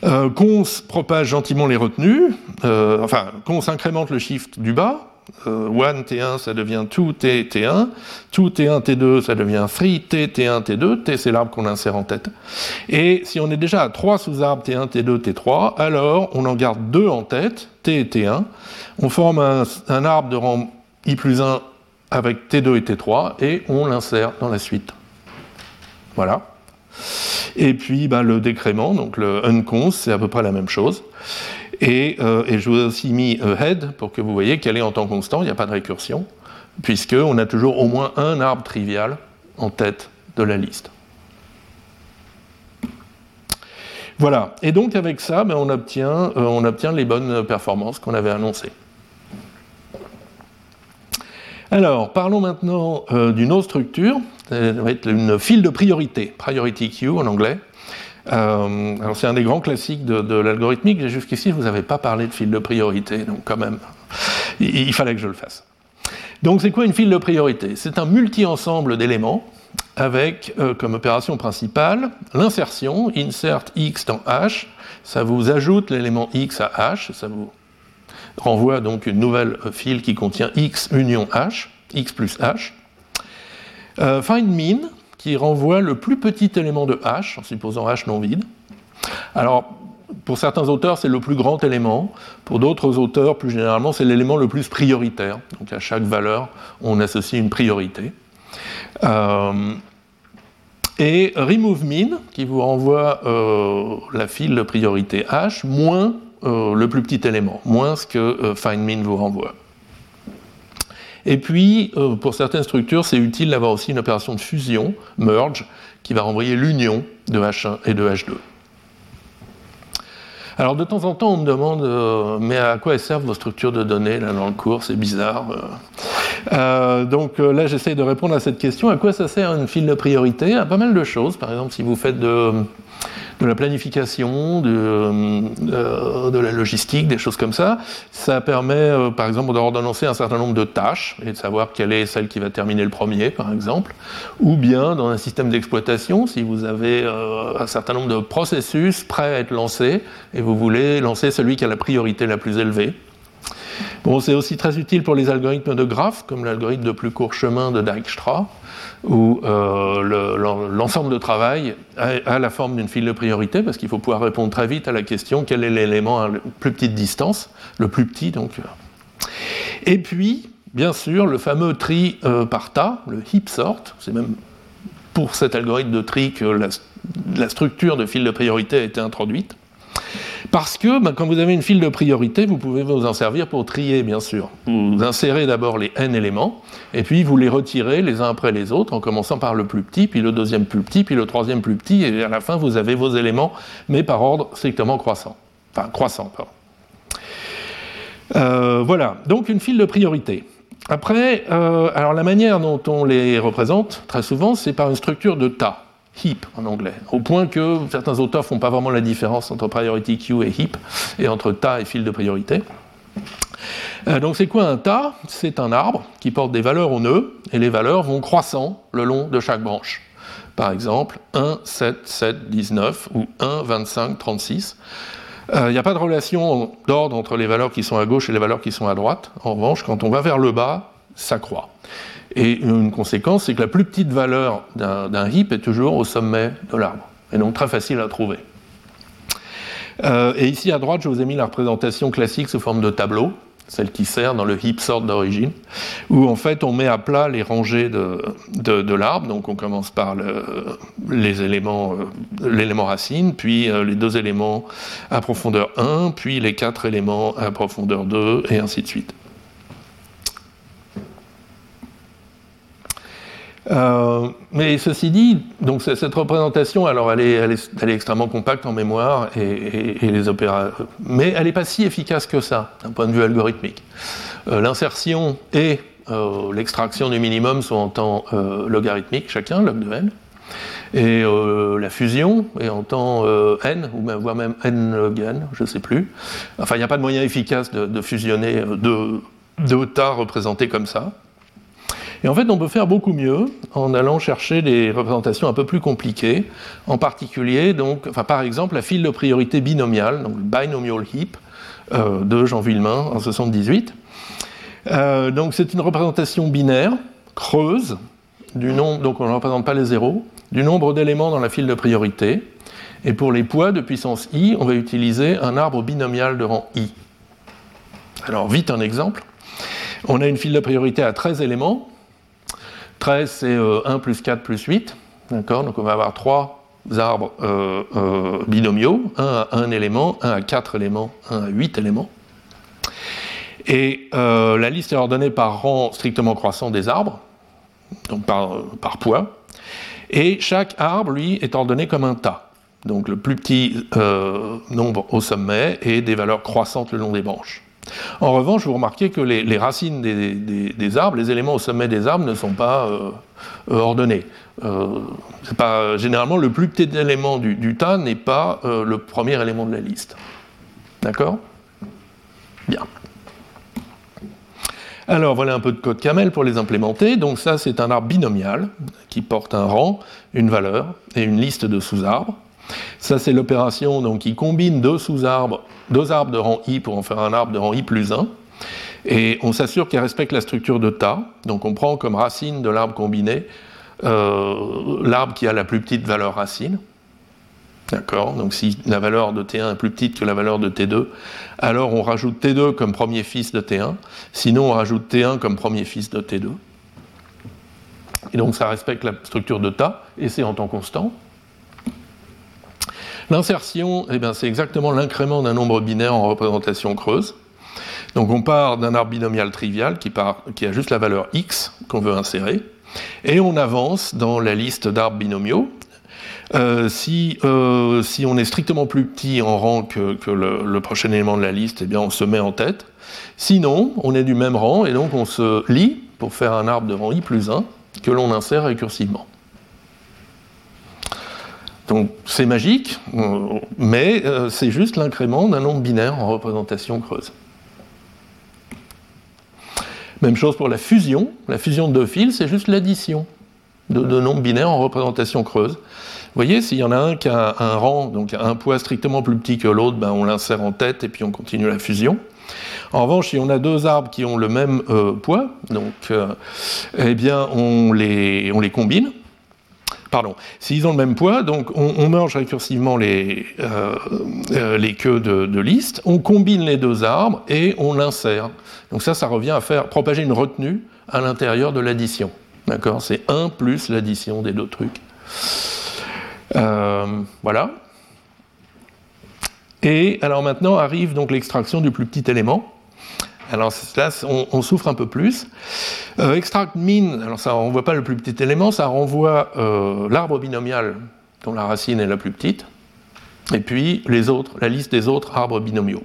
Euh, cons propage gentiment les retenues, euh, enfin, cons incrémente le shift du bas, 1 euh, T1 ça devient 2 T T1, 2 T1 T2 ça devient 3 T T1 T2, T c'est l'arbre qu'on insère en tête. Et si on est déjà à 3 sous-arbres T1, T2, T3, alors on en garde 2 en tête, T et T1, on forme un, un arbre de rang I plus 1 avec T2 et T3 et on l'insère dans la suite. Voilà. Et puis bah, le décrément, donc le uncons, c'est à peu près la même chose. Et, euh, je vous ai aussi mis head pour que vous voyez qu'elle est en temps constant, il n'y a pas de récursion, puisqu'on a toujours au moins un arbre trivial en tête de la liste. Voilà, et donc avec ça, ben, on, obtient, euh, on obtient les bonnes performances qu'on avait annoncées. Alors, parlons maintenant euh, d'une autre structure, ça va être une file de priorité, priority queue en anglais. Euh, alors c'est un des grands classiques de, l'algorithmique. Jusqu'ici, vous avais pas parlé de file de priorité, donc quand même, il, fallait que je le fasse. Donc c'est quoi une file de priorité? C'est un multi-ensemble d'éléments avec euh, comme opération principale l'insertion, insert x dans h, ça vous ajoute l'élément x à h, ça vous renvoie donc une nouvelle file qui contient x union h, x plus h. Euh, find min, qui renvoie le plus petit élément de h, en supposant h non vide. Alors, pour certains auteurs, c'est le plus grand élément. Pour d'autres auteurs, plus généralement, c'est l'élément le plus prioritaire. Donc à chaque valeur, on associe une priorité. Euh, et remove min, qui vous renvoie euh, la file de priorité h, moins le plus petit élément, moins ce que find min vous renvoie. Et puis, euh, pour certaines structures, c'est utile d'avoir aussi une opération de fusion, merge, qui va renvoyer l'union de H1 et de H2. Alors de temps en temps, on me demande, euh, mais à quoi servent vos structures de données là dans le cours? C'est bizarre. Euh, donc là, j'essaye de répondre à cette question. À quoi ça sert une file de priorité? À pas mal de choses. Par exemple, si vous faites de de la planification, de, euh, de, la logistique, des choses comme ça. Ça permet, euh, par exemple, d'ordonnancer un certain nombre de tâches et de savoir quelle est celle qui va terminer le premier, par exemple. Ou bien, dans un système d'exploitation, si vous avez euh, un certain nombre de processus prêts à être lancés et vous voulez lancer celui qui a la priorité la plus élevée. Bon, c'est aussi très utile pour les algorithmes de graphes, comme l'algorithme de plus court chemin de Dijkstra, où euh, l'ensemble de travail a, la forme d'une file de priorité, parce qu'il faut pouvoir répondre très vite à la question quel est l'élément à la plus petite distance, le plus petit donc. Et puis, bien sûr, le fameux tri euh, par tas, le heap sort, c'est même pour cet algorithme de tri que la structure de file de priorité a été introduite. Parce que ben, quand vous avez une file de priorité, vous pouvez vous en servir pour trier, bien sûr. Vous insérez d'abord les n éléments, et puis vous les retirez les uns après les autres, en commençant par le plus petit, puis le deuxième plus petit, puis le troisième plus petit, et à la fin, vous avez vos éléments, mais par ordre strictement croissant. Enfin, croissant, pardon. Euh, voilà, donc une file de priorité. Après, euh, alors la manière dont on les représente, très souvent, c'est par une structure de tas heap en anglais, au point que certains auteurs font pas vraiment la différence entre priority queue et heap, et entre tas et fil de priorité. Euh, donc c'est quoi un tas C'est un arbre qui porte des valeurs au nœud, et les valeurs vont croissant le long de chaque branche. Par exemple, 1, 7, 7, 19, ou 1, 25, 36. Il n'y a pas de relation d'ordre entre les valeurs qui sont à gauche et les valeurs qui sont à droite. En revanche, quand on va vers le bas, ça croît. Et une conséquence, c'est que la plus petite valeur d'un heap est toujours au sommet de l'arbre, et donc très facile à trouver. Euh, et ici à droite, je vous ai mis la représentation classique sous forme de tableau, celle qui sert dans le heap sort d'origine, où en fait on met à plat les rangées de, l'arbre. Donc on commence par éléments, euh, l'élément racine, puis euh, les deux éléments à profondeur 1, puis les quatre éléments à profondeur 2, et ainsi de suite. Euh, mais ceci dit, donc cette représentation, alors elle est, extrêmement compacte en mémoire et, les mais elle n'est pas si efficace que ça d'un point de vue algorithmique. Euh, l'insertion et euh, l'extraction du minimum sont en temps logarithmique chacun, log de n, et la fusion est en temps n, ou même, voire même n log n, je ne sais plus. Enfin, il n'y a pas de moyen efficace de, de fusionner deux, deux tas représentés comme ça. Et en fait, on peut faire beaucoup mieux en allant chercher des représentations un peu plus compliquées, en particulier, par exemple, la file de priorité binomiale, donc binomial heap, euh, de Jean Villemain en 78. Euh, donc c'est une représentation binaire, creuse, du nombre, donc on ne représente pas les zéros, du nombre d'éléments dans la file de priorité. Et pour les poids de puissance i, on va utiliser un arbre binomial de rang i. Alors vite un exemple. On a une file de priorité à 13 éléments, 13, c'est 1 euh, plus 4 plus 8. D'accord? Donc on va avoir trois arbres euh, euh, binomiaux, un à 1 élément, un à 4 éléments, un à 8 éléments. Et la liste est ordonnée par rang strictement croissant des arbres, donc par, par poids. Et chaque arbre, lui, est ordonné comme un tas. Donc le plus petit nombre au sommet et des valeurs croissantes le long des branches. En revanche, vous remarquez que les, racines des, arbres, les éléments au sommet des arbres ne sont pas euh, euh, ordonnés. Euh, généralement, le plus petit élément du, tas n'est pas le premier élément de la liste. D'accord? Bien. Alors voilà un peu de code camel pour les implémenter. Donc ça c'est un arbre binomial qui porte un rang, une valeur et une liste de sous-arbres. Ça, c'est l'opération qui combine deux sous-arbres, deux arbres de rang i pour en faire un arbre de rang i plus 1. Et on s'assure qu'il respecte la structure de tas. Donc on prend comme racine de l'arbre combiné euh, l'arbre qui a la plus petite valeur racine. D'accord Donc si la valeur de T1 est plus petite que la valeur de T2, alors on rajoute T2 comme premier fils de T1. Sinon, on rajoute T1 comme premier fils de T2. Et donc ça respecte la structure de tas, et c'est en temps constant. L'insertion, eh c'est exactement l'incrément d'un nombre binaire en représentation creuse. Donc on part d'un arbre binomial trivial qui, qui a juste la valeur x qu'on veut insérer, et on avance dans la liste d'arbres binomiaux. Euh, si, euh, si, on est strictement plus petit en rang que, le, prochain élément de la liste, eh bien on se met en tête. Sinon, on est du même rang et donc on se lie pour faire un arbre de rang i plus 1 que l'on insère récursivement. Donc c'est magique, mais euh, c'est juste l'incrément d'un nombre binaire en représentation creuse. Même chose pour la fusion. La fusion de deux fils, c'est juste l'addition de, nombres binaires en représentation creuse. Vous voyez, s'il y en a un qui a un rang, donc un poids strictement plus petit que l'autre, ben on l'insère en tête et puis on continue la fusion. En revanche, si on a deux arbres qui ont le même euh, poids, euh, eh bien, on les combine. Pardon, s'ils ont le même poids, on, on merge récursivement les, euh, les queues de, liste, on combine les deux arbres et on l'insère. Donc ça, ça revient à faire propager une retenue à l'intérieur de l'addition. D'accord? C'est 1 plus l'addition des deux trucs. voilà. Et alors maintenant arrive donc l'extraction du plus petit élément. Alors là, on, souffre un peu plus. Euh, extract min, alors ça ne renvoie pas le plus petit élément, ça renvoie euh, l'arbre binomial dont la racine est la plus petite, et puis les autres, la liste des autres arbres binomiaux.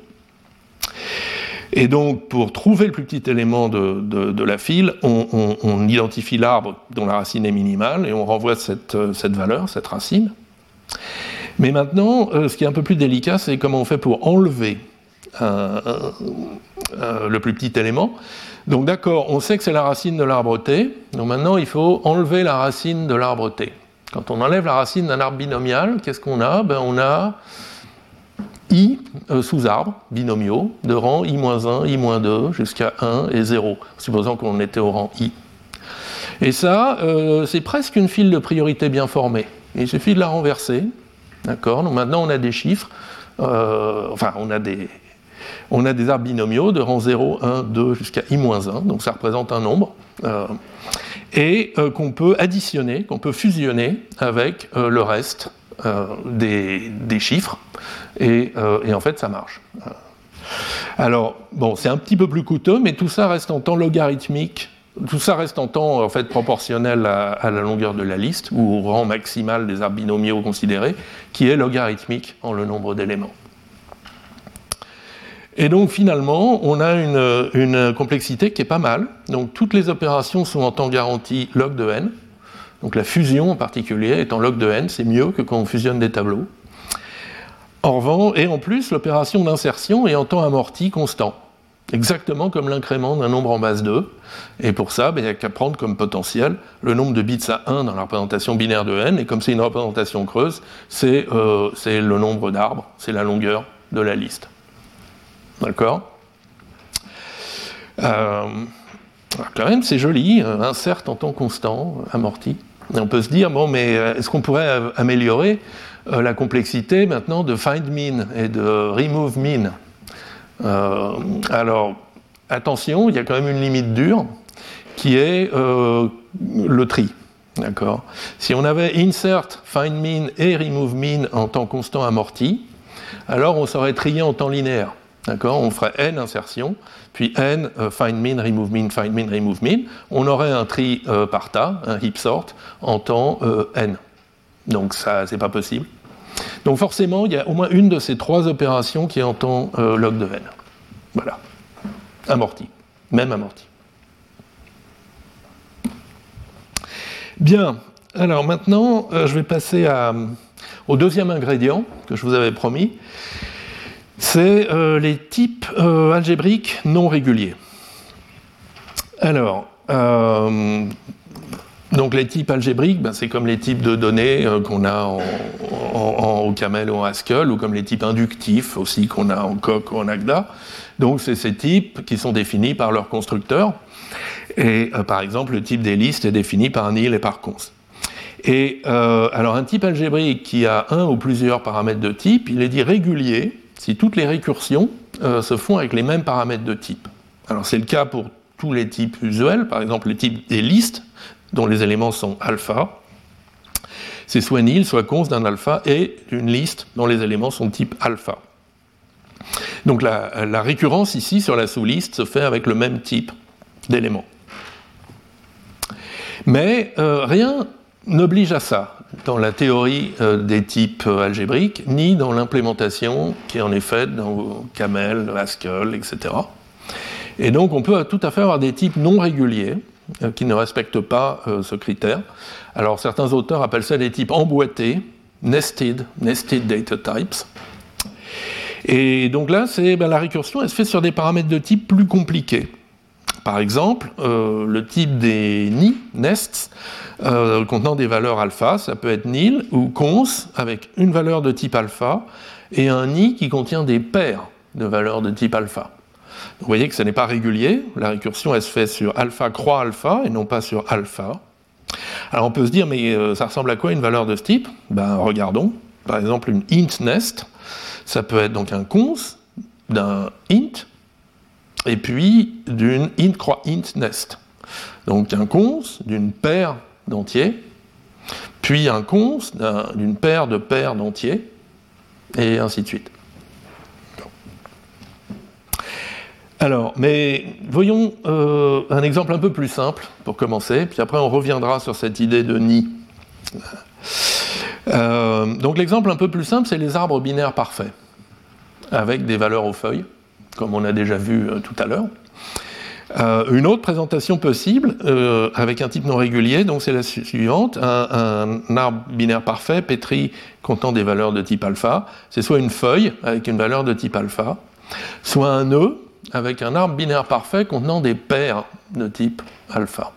Et donc, pour trouver le plus petit élément de, la file, on, identifie l'arbre dont la racine est minimale et on renvoie cette, cette valeur, cette racine. Mais maintenant, euh, ce qui est un peu plus délicat, c'est comment on fait pour enlever le plus petit élément. Donc d'accord, on sait que c'est la racine de l'arbre T, donc maintenant il faut enlever la racine de l'arbre T. Quand on enlève la racine d'un arbre binomial, qu'est-ce qu'on a? Ben, On a i euh, sous-arbres binomiaux de rang i-1, i-2 jusqu'à 1 et 0, supposant qu'on était au rang i. Et ça, euh, c'est presque une file de priorité bien formée. Il suffit de la renverser. D'accord? Donc maintenant on a des chiffres, euh, enfin on a des, on a des arbres binomiaux de rang 0, 1, 2 jusqu'à i-1, donc ça représente un nombre, euh, et euh, qu'on peut additionner, qu'on peut fusionner avec euh, le reste des, chiffres, et, en fait ça marche. Alors, bon, c'est un petit peu plus coûteux, mais tout ça reste en temps logarithmique tout ça reste en temps en fait proportionnel à, à, la longueur de la liste ou au rang maximal des arbres binomiaux considérés, qui est logarithmique en le nombre d'éléments. Et donc finalement, on a une, complexité qui est pas mal. Donc toutes les opérations sont en temps garanti log de n. Donc la fusion en particulier est en log de n, c'est mieux que quand on fusionne des tableaux. En revanche, et en plus, l'opération d'insertion est en temps amorti constant, exactement comme l'incrément d'un nombre en base 2. Et pour ça, ben, il n'y a qu'à prendre comme potentiel le nombre de bits à 1 dans la représentation binaire de n, et comme c'est une représentation creuse, c'est euh, le nombre d'arbres, c'est la longueur de la liste. D'accord euh, Quand même, c'est joli, insert en temps constant, amorti. on peut se dire, bon, mais euh, est-ce qu'on pourrait améliorer euh, la complexité maintenant de find min et de remove min Alors, attention, il y a quand même une limite dure qui est le tri. D'accord Si on avait insert, find min et remove min en temps constant amorti, alors on serait trié en temps linéaire. D'accord? On ferait n insertions, puis n euh, find min, remove min, find min, remove min. On aurait un tri euh, par tas, un heap sort, en temps euh, n. Donc ça, c'est pas possible. Donc forcément, il y a au moins une de ces trois opérations qui est en temps log de n. Voilà. Amorti. Même amorti. Bien. Alors maintenant, je vais passer au deuxième ingrédient que je vous avais promis c'est euh, les types euh, algébriques non réguliers. Alors, euh, donc les types algébriques, ben, c'est comme les types de données qu'on a en, en, OCaml ou en Haskell, ou comme les types inductifs aussi qu'on a en Coq ou en Agda. Donc c'est ces types qui sont définis par leur constructeur. Et par exemple, le type des listes est défini par nil et par const. Et alors un type algébrique qui a un ou plusieurs paramètres de type, il est dit régulier si toutes les récursions euh, se font avec les mêmes paramètres de type. Alors c'est le cas pour tous les types usuels, par exemple les types des listes, dont les éléments sont alpha. C'est soit nil, soit const d'un alpha, et une liste dont les éléments sont type alpha. Donc la, récurrence ici sur la sous-liste se fait avec le même type d'éléments. Mais euh, rien n'oblige à ça dans la théorie euh, des types euh, algébriques, ni dans l'implémentation qui en est faite dans Camel, Haskell, etc. Et donc on peut tout à fait avoir des types non réguliers qui ne respectent pas ce critère. Alors certains auteurs appellent ça des types emboîtés, nested, nested data types. Et donc là, ben, la récursion, elle se fait sur des paramètres de type plus compliqués. Par exemple, euh, le type des nids, nests, euh, contenant des valeurs alpha, ça peut être nil ou cons avec une valeur de type alpha et un nid qui contient des paires de valeurs de type alpha. vous voyez que ce n'est pas régulier, la récursion elle se fait sur alpha croix alpha et non pas sur alpha. Alors on peut se dire, mais euh, ça ressemble à quoi une valeur de ce type? Ben regardons, par exemple une int nest, ça peut être donc un cons d'un int et puis d'une int croix int nest. Donc un cons d'une paire d'entiers, puis un cons d'une paire de paires d'entiers, et ainsi de suite. Alors, mais voyons euh, un exemple un peu plus simple pour commencer, puis après on reviendra sur cette idée de nid. Euh, donc l'exemple un peu plus simple, c'est les arbres binaires parfaits, avec des valeurs aux feuilles, comme on a déjà vu euh, tout à l'heure. Euh, une autre présentation possible, avec un type non régulier, donc c'est la suivante, un, arbre binaire parfait pétri contenant des valeurs de type alpha, c'est soit une feuille avec une valeur de type alpha, soit un nœud avec un arbre binaire parfait contenant des paires de type alpha.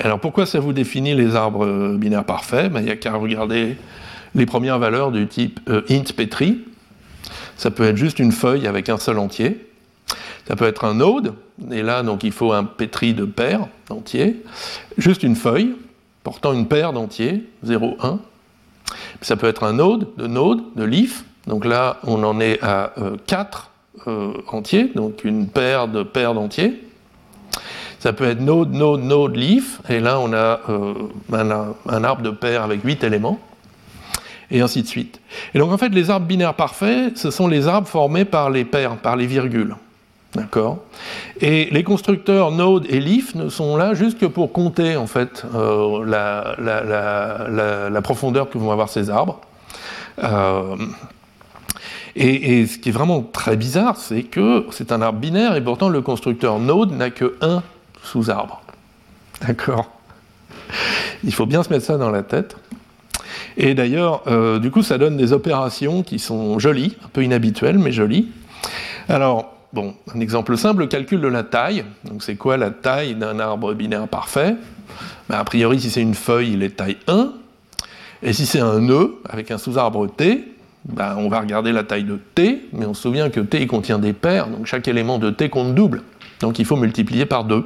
Alors pourquoi ça vous définit les arbres euh, binaires parfaits? Ben, Il n'y a qu'à regarder les premières valeurs du type euh, int petri. Ça peut être juste une feuille avec un seul entier. Ça peut être un node, et là donc il faut un petri de paires d'entiers. Juste une feuille portant une paire d'entiers, 0, 1. Ça peut être un node, de node, de leaf. Donc là on en est à 4 euh, entiers, donc une paire de paires d'entiers. Ça peut être node, node, node, leaf, et là on a euh, un, arbre de paires avec 8 éléments, et ainsi de suite. Et donc en fait, les arbres binaires parfaits, ce sont les arbres formés par les paires, par les virgules. D'accord Et les constructeurs node et leaf ne sont là juste que pour compter en fait euh, la, profondeur que vont avoir ces arbres. Euh, et, ce qui est vraiment très bizarre, c'est que c'est un arbre binaire et pourtant le constructeur node n'a que un sous-arbre. D'accord Il faut bien se mettre ça dans la tête. Et d'ailleurs, euh, du coup, ça donne des opérations qui sont jolies, un peu inhabituelles, mais jolies. Alors, bon, un exemple simple, le calcul de la taille. Donc, c'est quoi la taille d'un arbre binaire parfait? Ben, A priori, si c'est une feuille, il est taille 1. Et si c'est un nœud avec un sous-arbre T, ben, on va regarder la taille de T, mais on se souvient que T contient des paires, donc chaque élément de T compte double. Donc il faut multiplier par 2.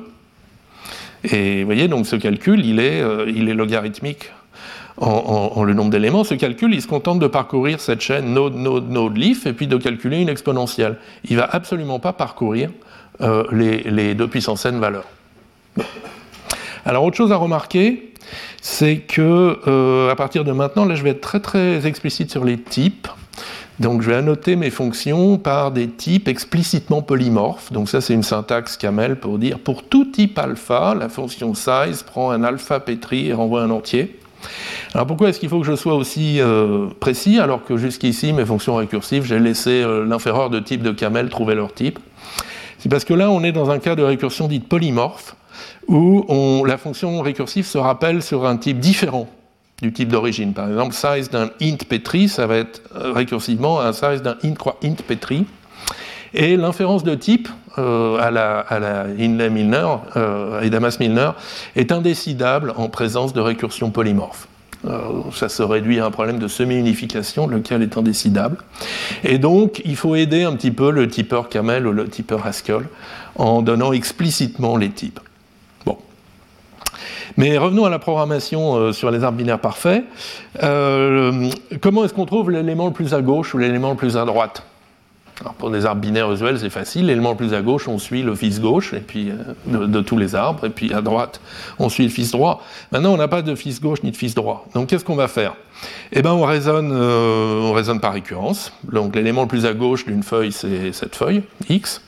Et vous voyez, donc ce calcul, il est, euh, il est logarithmique en, le nombre d'éléments. Ce calcul, il se contente de parcourir cette chaîne node, node, node, leaf, et puis de calculer une exponentielle. Il ne va absolument pas parcourir euh, les, deux puissance n valeurs. Alors, autre chose à remarquer, c'est que euh, à partir de maintenant, là, je vais être très très explicite sur les types. Donc je vais annoter mes fonctions par des types explicitement polymorphes. Donc ça c'est une syntaxe camel pour dire pour tout type alpha, la fonction size prend un alpha pétri et renvoie un entier. Alors pourquoi est-ce qu'il faut que je sois aussi euh, précis alors que jusqu'ici mes fonctions récursives j'ai laissé euh, l'inférieur de type de camel trouver leur type? C'est parce que là on est dans un cas de récursion dite polymorphe où la fonction récursive se rappelle sur un type différent du type d'origine. Par exemple, size d'un int petri, ça va être euh, récursivement un size d'un int int petri. Et l'inférence de type euh, à la, à Milner, euh, Milner, est indécidable en présence de récursion polymorphe. Euh, ça se réduit à un problème de semi-unification, lequel est indécidable. Et donc, il faut aider un petit peu le typeur Camel ou le typeur Haskell en donnant explicitement les types. Mais revenons à la programmation euh, sur les arbres binaires parfaits. Comment est-ce qu'on trouve l'élément le plus à gauche ou l'élément le plus à droite? Pour des arbres binaires usuels, c'est facile. L'élément le plus à gauche, on suit le fils gauche et puis, euh, de, tous les arbres. Et puis à droite, on suit le fils droit. Maintenant, on n'a pas de fils gauche ni de fils droit. Donc qu'est-ce qu'on va faire? Eh bien, on raisonne, euh, on raisonne par récurrence. Donc l'élément le plus à gauche d'une feuille, c'est cette feuille, X.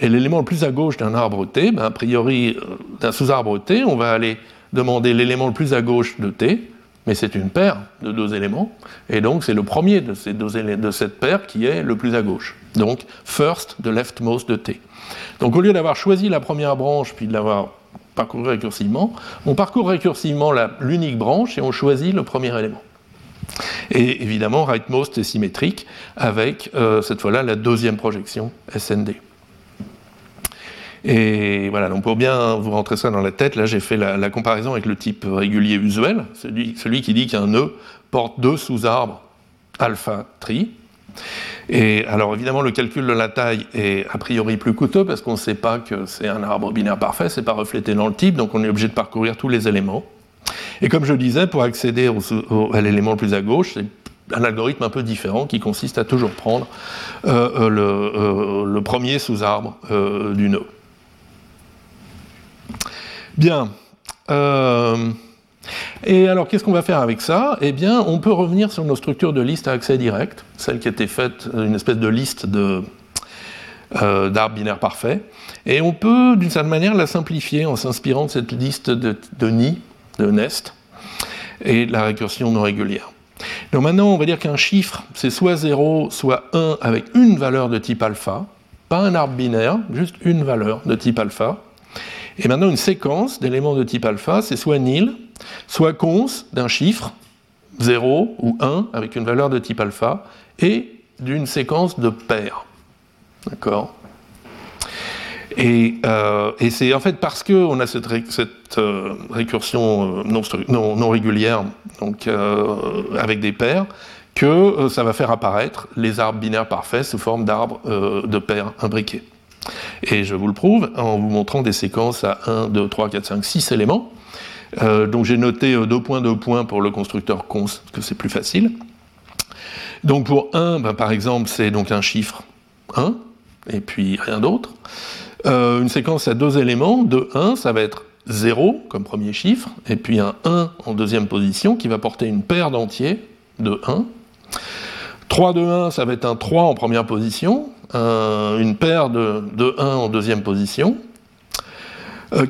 Et l'élément le plus à gauche d'un arbre T, ben, a priori, euh, d'un sous-arbre T, on va aller demander l'élément le plus à gauche de T, mais c'est une paire de deux éléments, et donc c'est le premier de, ces deux de cette paire qui est le plus à gauche. Donc first de leftmost de T. Donc au lieu d'avoir choisi la première branche puis de l'avoir parcouru récursivement, on parcourt récursivement l'unique branche et on choisit le premier élément. Et évidemment, rightmost est symétrique avec euh, cette fois-là la deuxième projection SND. Et voilà, donc pour bien vous rentrer ça dans la tête, là j'ai fait la, comparaison avec le type régulier usuel, celui, qui dit qu'un nœud porte deux sous-arbres alpha tri. Et alors évidemment le calcul de la taille est a priori plus coûteux parce qu'on ne sait pas que c'est un arbre binaire parfait, c'est pas reflété dans le type, donc on est obligé de parcourir tous les éléments. Et comme je disais, pour accéder à l'élément le plus à gauche, c'est un algorithme un peu différent qui consiste à toujours prendre euh, euh, euh, le, premier sous-arbre du nœud. Bien. Euh, et alors, qu'est-ce qu'on va faire avec ça? Eh bien, on peut revenir sur nos structures de liste à accès direct, celle qui était faite, une espèce de liste euh, d'arbres binaires parfaits. Et on peut, d'une certaine manière, la simplifier en s'inspirant de cette liste de, de nids, de nest, et de la récursion non régulière. Donc maintenant, on va dire qu'un chiffre, c'est soit 0, soit 1 avec une valeur de type alpha, pas un arbre binaire, juste une valeur de type alpha. Et maintenant, une séquence d'éléments de type alpha, c'est soit nil, soit cons d'un chiffre, 0 ou 1, avec une valeur de type alpha, et d'une séquence de paires. D'accord? Et, euh, et c'est en fait parce qu'on a cette, euh, récursion euh, non, non, non, régulière, donc avec des paires, que ça va faire apparaître les arbres binaires parfaits sous forme d'arbres de paires imbriqués. Et je vous le prouve en vous montrant des séquences à 1, 2, 3, 4, 5, 6 éléments. Euh, donc j'ai noté euh, deux points, deux points pour le constructeur cons, parce que c'est plus facile. Donc pour 1, ben, par exemple, c'est donc un chiffre 1, et puis rien d'autre. Euh, une séquence à deux éléments, de 1, ça va être 0 comme premier chiffre, et puis un 1 en deuxième position qui va porter une paire d'entiers de 1. 3 de 1, ça va être un 3 en première position, une paire de, 1 en deuxième position.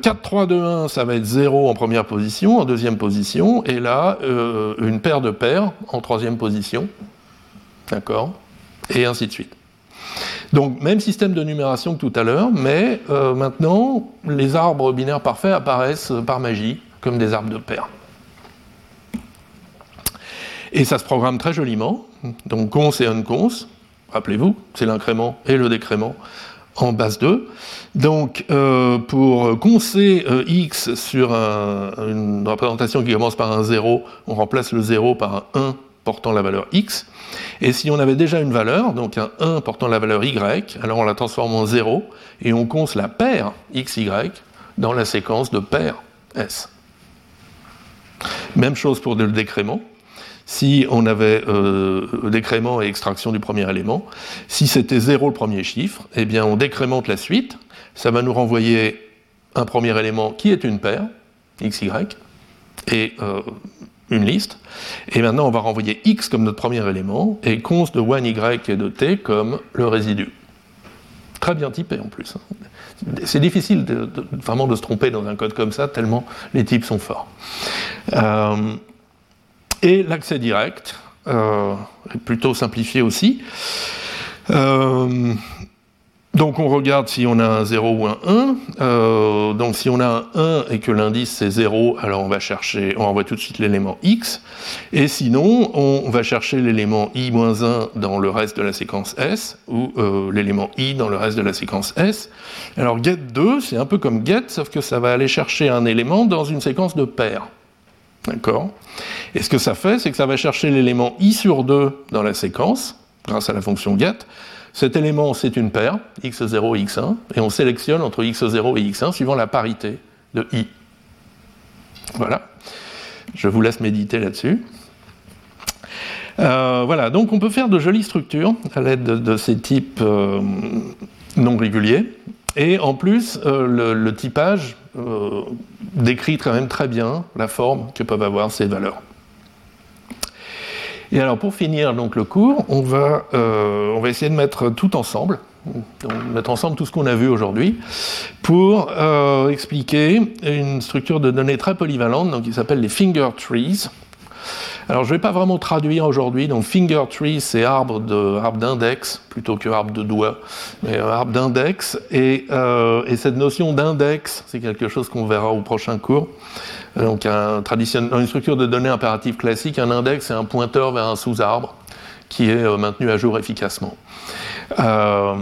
4, 3, 2, 1, ça va être 0 en première position, en deuxième position, et là, euh, une paire de paires en troisième position. D'accord? Et ainsi de suite. Donc, même système de numération que tout à l'heure, mais euh, maintenant, les arbres binaires parfaits apparaissent par magie comme des arbres de paires. Et ça se programme très joliment. Donc, cons et uncons, rappelez-vous, c'est l'incrément et le décrément en base 2. Donc, euh, pour concer euh, x sur une représentation qui commence par un 0, on remplace le 0 par un 1 portant la valeur x. Et si on avait déjà une valeur, donc un 1 portant la valeur y, alors on la transforme en 0 et on conce la paire xy dans la séquence de paires s. Même chose pour le décrément si on avait euh, décrément et extraction du premier élément. Si c'était 0 le premier chiffre, eh bien on décrémente la suite. Ça va nous renvoyer un premier élément qui est une paire, xy, et euh, une liste. Et maintenant on va renvoyer x comme notre premier élément et const de 1y et de t comme le résidu. Très bien typé en plus. Hein. C'est difficile vraiment de se tromper dans un code comme ça, tellement les types sont forts. Euh, et l'accès direct, euh, est plutôt simplifié aussi. Euh, donc on regarde si on a un 0 ou un 1. Euh, donc si on a un 1 et que l'indice c'est 0, alors on va chercher, on envoie tout de suite l'élément x. Et sinon, on va chercher l'élément i-1 dans le reste de la séquence S, ou l'élément i dans le reste de la séquence S. Alors get 2, c'est un peu comme get, sauf que ça va aller chercher un élément dans une séquence de paires. D'accord Et ce que ça fait, c'est que ça va chercher l'élément i sur 2 dans la séquence, grâce à la fonction get. Cet élément, c'est une paire, x0 et x1, et on sélectionne entre x0 et x1 suivant la parité de i. Voilà. Je vous laisse méditer là-dessus. voilà, donc on peut faire de jolies structures à l'aide de, ces types non réguliers. Et en plus, le, typage décrit quand même très bien la forme que peuvent avoir ces valeurs. Et alors pour finir donc le cours, on va, on va essayer de mettre tout ensemble mettre ensemble tout ce qu'on a vu aujourd'hui pour euh, expliquer une structure de données très polyvalente donc, qui s'appelle les finger trees. Alors je ne vais pas vraiment traduire aujourd'hui, donc finger tree c'est arbre d'index plutôt que arbre de doigt, mais arbre d'index. Et, euh, et, cette notion d'index, c'est quelque chose qu'on verra au prochain cours. Donc un, dans une structure de données impérative classique, un index c'est un pointeur vers un sous-arbre qui est euh, maintenu à jour efficacement. Euh,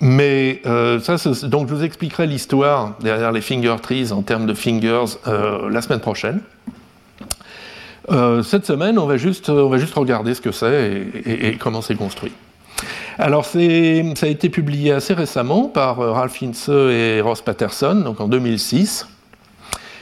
mais euh, ça, donc je vous expliquerai l'histoire derrière les finger trees en termes de fingers la semaine prochaine. Cette semaine, on va, juste, on va juste regarder ce que c'est et, comment c'est construit. Alors, ça a été publié assez récemment par Ralph Ince et Ross Patterson, donc en 2006.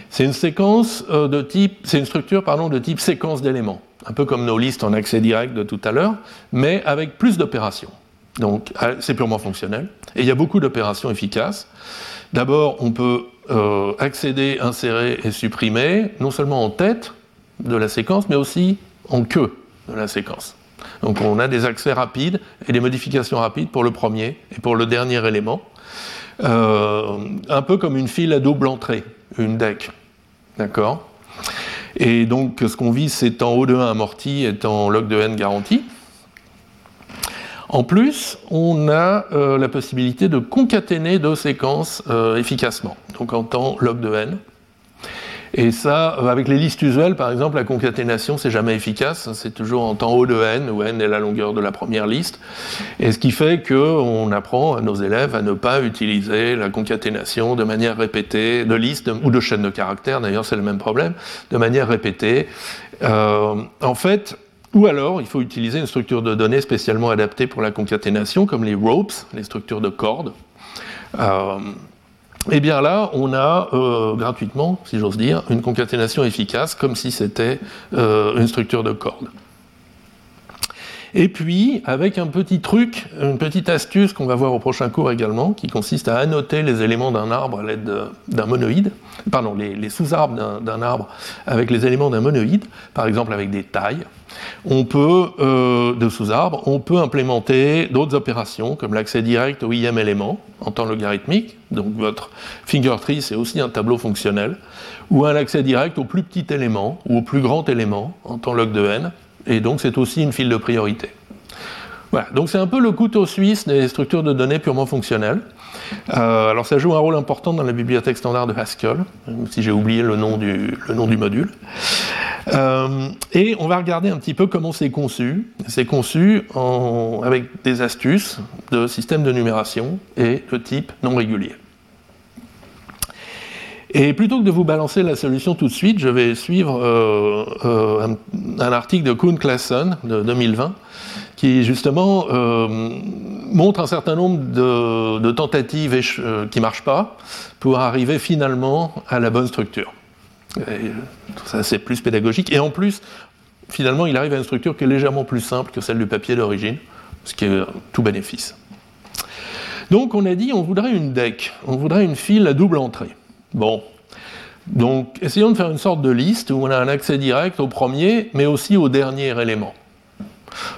C'est une séquence de type, c'est une structure pardon, de type séquence d'éléments un peu comme nos listes en accès direct de tout à l'heure, mais avec plus d'opérations. Donc euh, c'est purement fonctionnel. Et il y a beaucoup d'opérations efficaces. D'abord, on peut euh, accéder, insérer et supprimer, non seulement en tête de la séquence, mais aussi en queue de la séquence. Donc on a des accès rapides et des modifications rapides pour le premier et pour le dernier élément. Euh, un peu comme une file à double entrée, une deck. D'accord? Et donc, ce qu'on vise, c'est en O de 1 amorti et en log de n garanti. En plus, on a euh, la possibilité de concaténer deux séquences euh, efficacement, donc en temps log de n. Et ça, euh, avec les listes usuelles, par exemple, la concaténation, c'est jamais efficace. C'est toujours en temps O de n, où n est la longueur de la première liste. Et ce qui fait qu'on apprend à nos élèves à ne pas utiliser la concaténation de manière répétée, de listes ou de chaînes de caractères, d'ailleurs, c'est le même problème, de manière répétée. Euh, en fait, ou alors, il faut utiliser une structure de données spécialement adaptée pour la concaténation, comme les ropes, les structures de cordes. Euh, eh bien là, on a euh, gratuitement, si j'ose dire, une concaténation efficace, comme si c'était euh, une structure de corde. Et puis, avec un petit truc, une petite astuce qu'on va voir au prochain cours également, qui consiste à annoter les éléments d'un arbre à l'aide d'un monoïde, pardon, les, sous-arbres d'un arbre avec les éléments d'un monoïde, par exemple avec des tailles, on peut, euh, de sous-arbres, on peut implémenter d'autres opérations, comme l'accès direct au ième élément en temps logarithmique, donc votre finger tree c'est aussi un tableau fonctionnel, ou un accès direct au plus petit élément ou au plus grand élément en temps log de n, et donc c'est aussi une file de priorité. Voilà, donc c'est un peu le couteau suisse des structures de données purement fonctionnelles. Euh, alors ça joue un rôle important dans la bibliothèque standard de Haskell, si j'ai oublié le nom du, le nom du module. Euh, et on va regarder un petit peu comment c'est conçu. C'est conçu avec des astuces de système de numération et de type non régulier. Et plutôt que de vous balancer la solution tout de suite, je vais suivre euh, euh, un, article de Kuhn Klassen de 2020 qui justement euh, montre un certain nombre de, tentatives qui ne marchent pas pour arriver finalement à la bonne structure. ça c'est plus pédagogique. Et en plus, finalement, il arrive à une structure qui est légèrement plus simple que celle du papier d'origine, ce qui est tout bénéfice. Donc on a dit on voudrait une deck, on voudrait une file à double entrée. Bon. Donc, essayons de faire une sorte de liste où on a un accès direct au premier, mais aussi au dernier élément.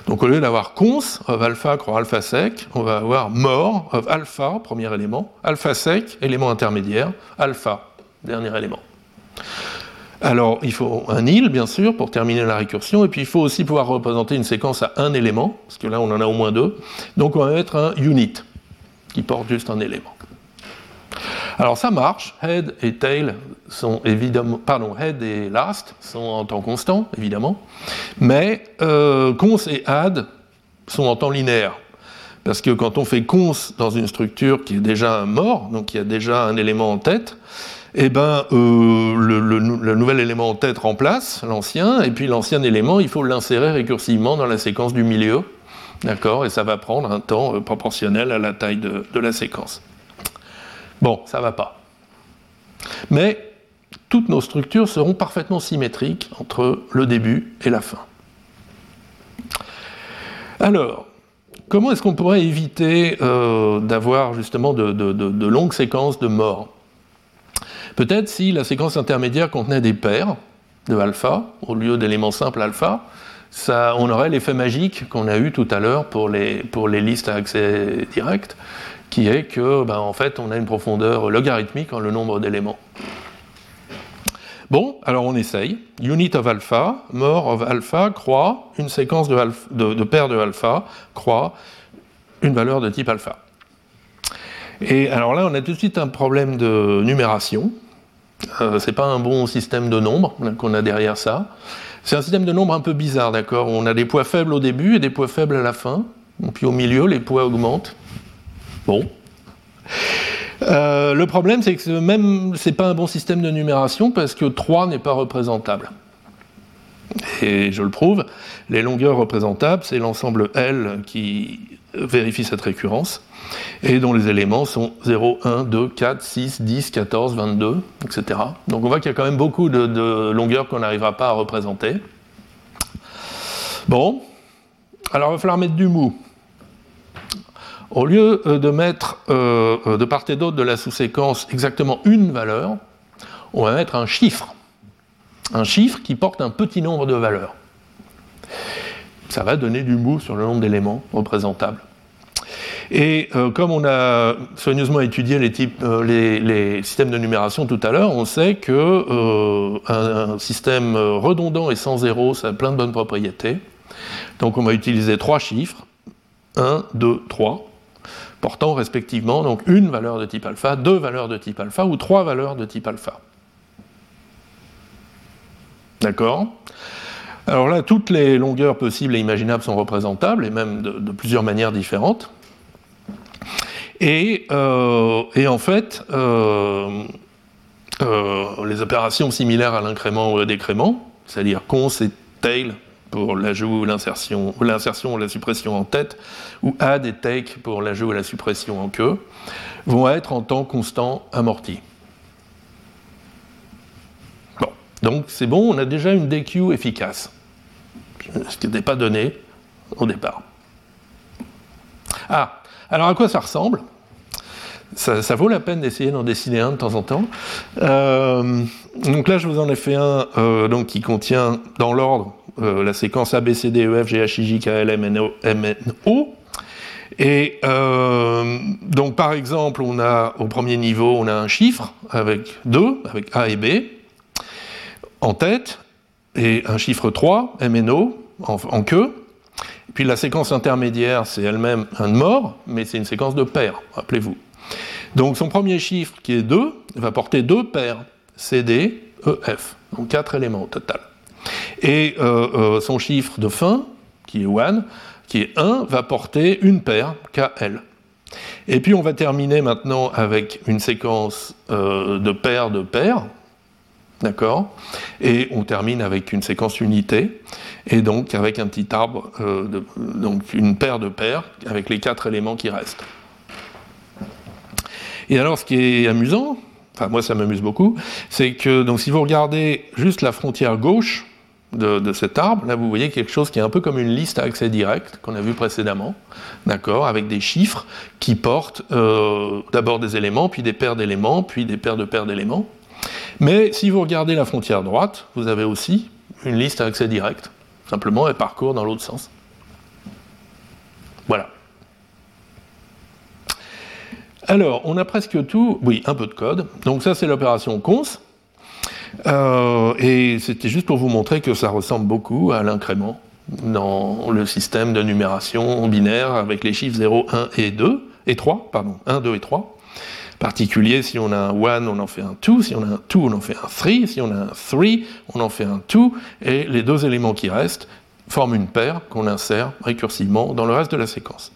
Donc, au lieu d'avoir cons of alpha croix alpha sec, on va avoir more of alpha, premier élément, alpha sec, élément intermédiaire, alpha, dernier élément. Alors, il faut un il, bien sûr, pour terminer la récursion, et puis il faut aussi pouvoir représenter une séquence à un élément, parce que là, on en a au moins deux. Donc, on va mettre un unit, qui porte juste un élément. Alors ça marche, head et tail sont évidemment, pardon, head et last sont en temps constant, évidemment, mais euh, cons et add sont en temps linéaire. Parce que quand on fait cons dans une structure qui est déjà mort, donc il y a déjà un élément en tête, eh ben, euh, le, nouvel élément en tête remplace l'ancien, et puis l'ancien élément, il faut l'insérer récursivement dans la séquence du milieu, d'accord, et ça va prendre un temps euh, proportionnel à la taille de la séquence. Bon, ça va pas. Mais toutes nos structures seront parfaitement symétriques entre le début et la fin. Alors, comment est-ce qu'on pourrait éviter euh, d'avoir justement de, longues séquences de morts? Peut-être si la séquence intermédiaire contenait des paires de alpha, au lieu d'éléments simples alpha, ça, on aurait l'effet magique qu'on a eu tout à l'heure pour les listes à accès direct, qui est que, ben, en fait, on a une profondeur logarithmique en le nombre d'éléments. Bon, alors on essaye. Unit of alpha, more of alpha, croix, une séquence de, paires de alpha, croix, une valeur de type alpha. Et alors là, on a tout de suite un problème de numération. Euh, c'est pas un bon système de nombres qu'on a derrière ça. C'est un système de nombres un peu bizarre, d'accord? On a des poids faibles au début et des poids faibles à la fin. Et puis au milieu, les poids augmentent. Bon. Euh, le problème, c'est que même c'est pas un bon système de numération parce que 3 n'est pas représentable. Et je le prouve, les longueurs représentables, c'est l'ensemble L qui vérifie cette récurrence, et dont les éléments sont 0, 1, 2, 4, 6, 10, 14, 22, etc. Donc on voit qu'il y a quand même beaucoup de, de longueurs qu'on n'arrivera pas à représenter. Bon, alors il va falloir mettre du mou. Au lieu euh, de mettre euh, euh, de part et d'autre de la sous-séquence exactement une valeur, on va mettre un chiffre. Un chiffre qui porte un petit nombre de valeurs. Ça va donner du mou sur le nombre d'éléments représentables. Et comme on a soigneusement étudié les, systèmes de numération tout à l'heure, on sait que système redondant et sans zéro, ça a plein de bonnes propriétés. Donc on va utiliser trois chiffres, 1, 2, 3 portant respectivement donc une valeur de type alpha, deux valeurs de type alpha ou trois valeurs de type alpha. D'accord? Alors là, toutes les longueurs possibles et imaginables sont représentables, et même de, plusieurs manières différentes. Et, euh, en fait, euh, euh, les opérations similaires à l'incrément ou au décrément, c'est-à-dire cons et tail pour l'ajout ou l'insertion, ou l'insertion la suppression en tête, ou add et take pour l'ajout ou la suppression en queue, vont être en temps constant amortis. Bon, donc c'est bon, on a déjà une DQ efficace, ce qui n'était pas donné au départ. Ah, alors à quoi ça ressemble? Ça, vaut la peine d'essayer d'en dessiner un de temps en temps. Euh, donc là, je vous en ai fait un euh, donc, qui contient dans l'ordre euh, la séquence A, B. Et donc par exemple, on a au premier niveau, on a un chiffre avec 2, avec A et B, en tête, et un chiffre 3, M, en queue. Puis la séquence intermédiaire, c'est elle-même un mort, mais c'est une séquence de paires, rappelez-vous. Donc son premier chiffre, qui est 2, va porter deux paires, CD, EF, donc quatre éléments au total. Et euh, euh, son chiffre de fin, qui est 1, qui est 1, va porter une paire, KL. Et puis on va terminer maintenant avec une séquence euh, de paires de paires, d'accord? Et on termine avec une séquence unité, et donc avec un petit arbre, donc une paire de paires, avec les quatre éléments qui restent. Et alors, ce qui est amusant, enfin moi ça m'amuse beaucoup, c'est que donc si vous regardez juste la frontière gauche de, cet arbre, là vous voyez quelque chose qui est un peu comme une liste à accès direct qu'on a vu précédemment, d'accord, avec des chiffres qui portent euh, d'abord des éléments, puis des paires d'éléments, puis des paires de paires d'éléments. Mais si vous regardez la frontière droite, vous avez aussi une liste à accès direct. Simplement, elle parcourt dans l'autre sens. Voilà. Alors, on a presque tout, oui, un peu de code. Donc ça, c'est l'opération cons. Euh, et c'était juste pour vous montrer que ça ressemble beaucoup à l'incrément dans le système de numération binaire avec les chiffres 0, 1 et 2, et 3, pardon, 1, 2 et 3. Particulier, si on a un 1, on en fait un 2, si on a un 2, on en fait un 3, si on a un 3, on en fait un 2, et les deux éléments qui restent forment une paire qu'on insère récursivement dans le reste de la séquence.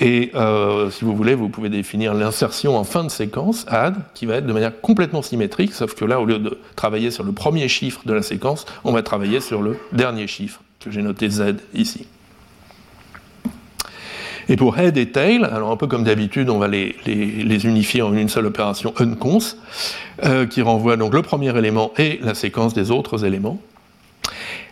Et euh, si vous voulez, vous pouvez définir l'insertion en fin de séquence, add, qui va être de manière complètement symétrique, sauf que là, au lieu de travailler sur le premier chiffre de la séquence, on va travailler sur le dernier chiffre, que j'ai noté Z ici. Et pour head et tail, alors un peu comme d'habitude, on va les, unifier en une seule opération uncons, euh, qui renvoie donc le premier élément et la séquence des autres éléments.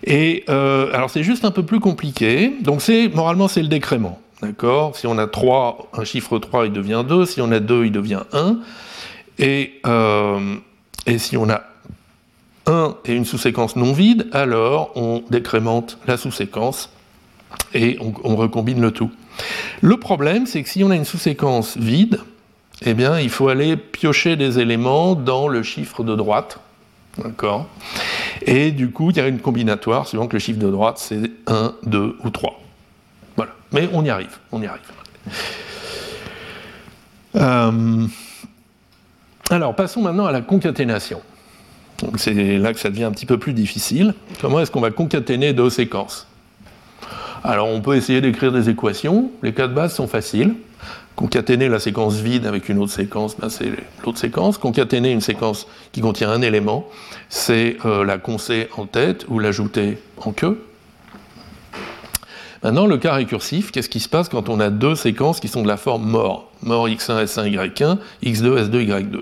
Et euh, alors c'est juste un peu plus compliqué. Donc c'est moralement c'est le décrément. D'accord Si on a 3, un chiffre 3, il devient 2. Si on a 2, il devient 1. Et, euh, et si on a 1 et une sous-séquence non vide, alors on décrémente la sous-séquence et on, recombine le tout. Le problème, c'est que si on a une sous-séquence vide, eh il faut aller piocher des éléments dans le chiffre de droite. D'accord Et du coup, il y a une combinatoire, suivant que le chiffre de droite, c'est 1, 2 ou 3. Mais on y arrive, on y arrive. Euh, alors, passons maintenant à la concaténation. C'est là que ça devient un petit peu plus difficile. Comment est-ce qu'on va concaténer deux séquences? Alors, on peut essayer d'écrire des équations. Les cas de base sont faciles. Concaténer la séquence vide avec une autre séquence, ben, c'est l'autre séquence. Concaténer une séquence qui contient un élément, c'est euh, la concer en tête ou l'ajouter en queue. Maintenant, le cas récursif, qu'est-ce qui se passe quand on a deux séquences qui sont de la forme mort? Mort x1, s1, y1, x2, s2, y2.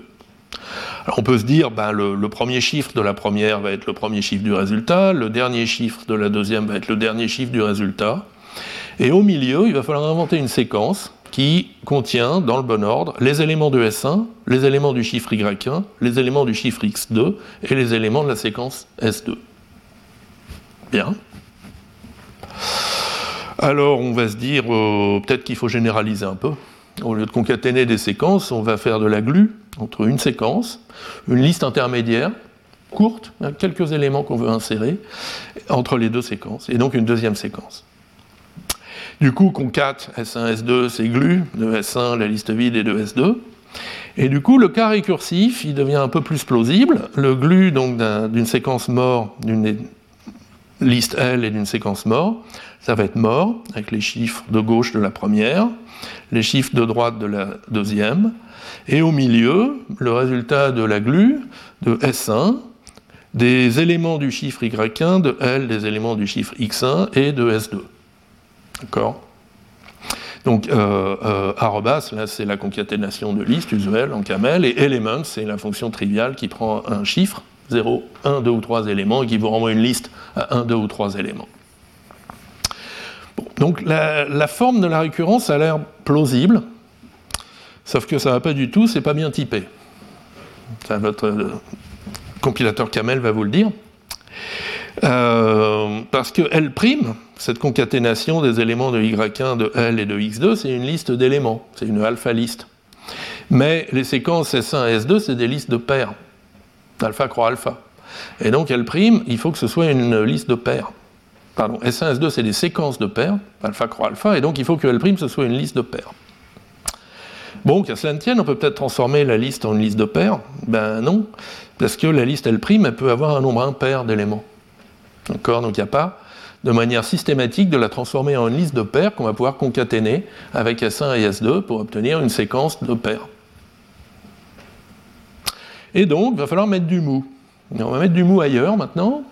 Alors on peut se dire, ben, le, premier chiffre de la première va être le premier chiffre du résultat, le dernier chiffre de la deuxième va être le dernier chiffre du résultat, et au milieu, il va falloir inventer une séquence qui contient, dans le bon ordre, les éléments de S1, les éléments du chiffre Y1, les éléments du chiffre X2 et les éléments de la séquence S2. Bien. Alors on va se dire, euh, peut-être qu'il faut généraliser un peu. Au lieu de concaténer des séquences, on va faire de la glue entre une séquence, une liste intermédiaire, courte, quelques éléments qu'on veut insérer, entre les deux séquences, et donc une deuxième séquence. Du coup, concat S1, S2, c'est glue, de S1, la liste vide, et de S2. Et du coup, le cas récursif, il devient un peu plus plausible. Le glue donc d'une séquence mort, d'une liste L et d'une séquence mort, ça va être mort, avec les chiffres de gauche de la première, les chiffres de droite de la deuxième, et au milieu, le résultat de la glue de S1, des éléments du chiffre Y1, de L, des éléments du chiffre X1 et de S2. D'accord? Donc, euh, euh, arrobas, là, c'est la concaténation de listes usuelle en camel, et element, c'est la fonction triviale qui prend un chiffre, 0, 1, 2 ou 3 éléments, et qui vous renvoie une liste à 1, 2 ou 3 éléments. Donc, la, forme de la récurrence a l'air plausible, sauf que ça ne va pas du tout, c'est pas bien typé. Votre euh, compilateur camel va vous le dire. Euh, parce que L', cette concaténation des éléments de Y1, de L et de X2, c'est une liste d'éléments, c'est une alpha liste. Mais les séquences S1 et S2, c'est des listes de paires. Alpha croix alpha. Et donc L', il faut que ce soit une liste de paires. Pardon, S1, S2, c'est des séquences de paires, alpha croix alpha, et donc il faut que L' ce soit une liste de paires. Bon, qu'à cela ne tienne, on peut peut-être transformer la liste en une liste de paires. Ben non, parce que la liste L', elle peut avoir un nombre impair d'éléments. D'accord? Donc il n'y a pas de manière systématique de la transformer en une liste de paires qu'on va pouvoir concaténer avec S1 et S2 pour obtenir une séquence de paires. Et donc, il va falloir mettre du mou. on va mettre du mou ailleurs maintenant.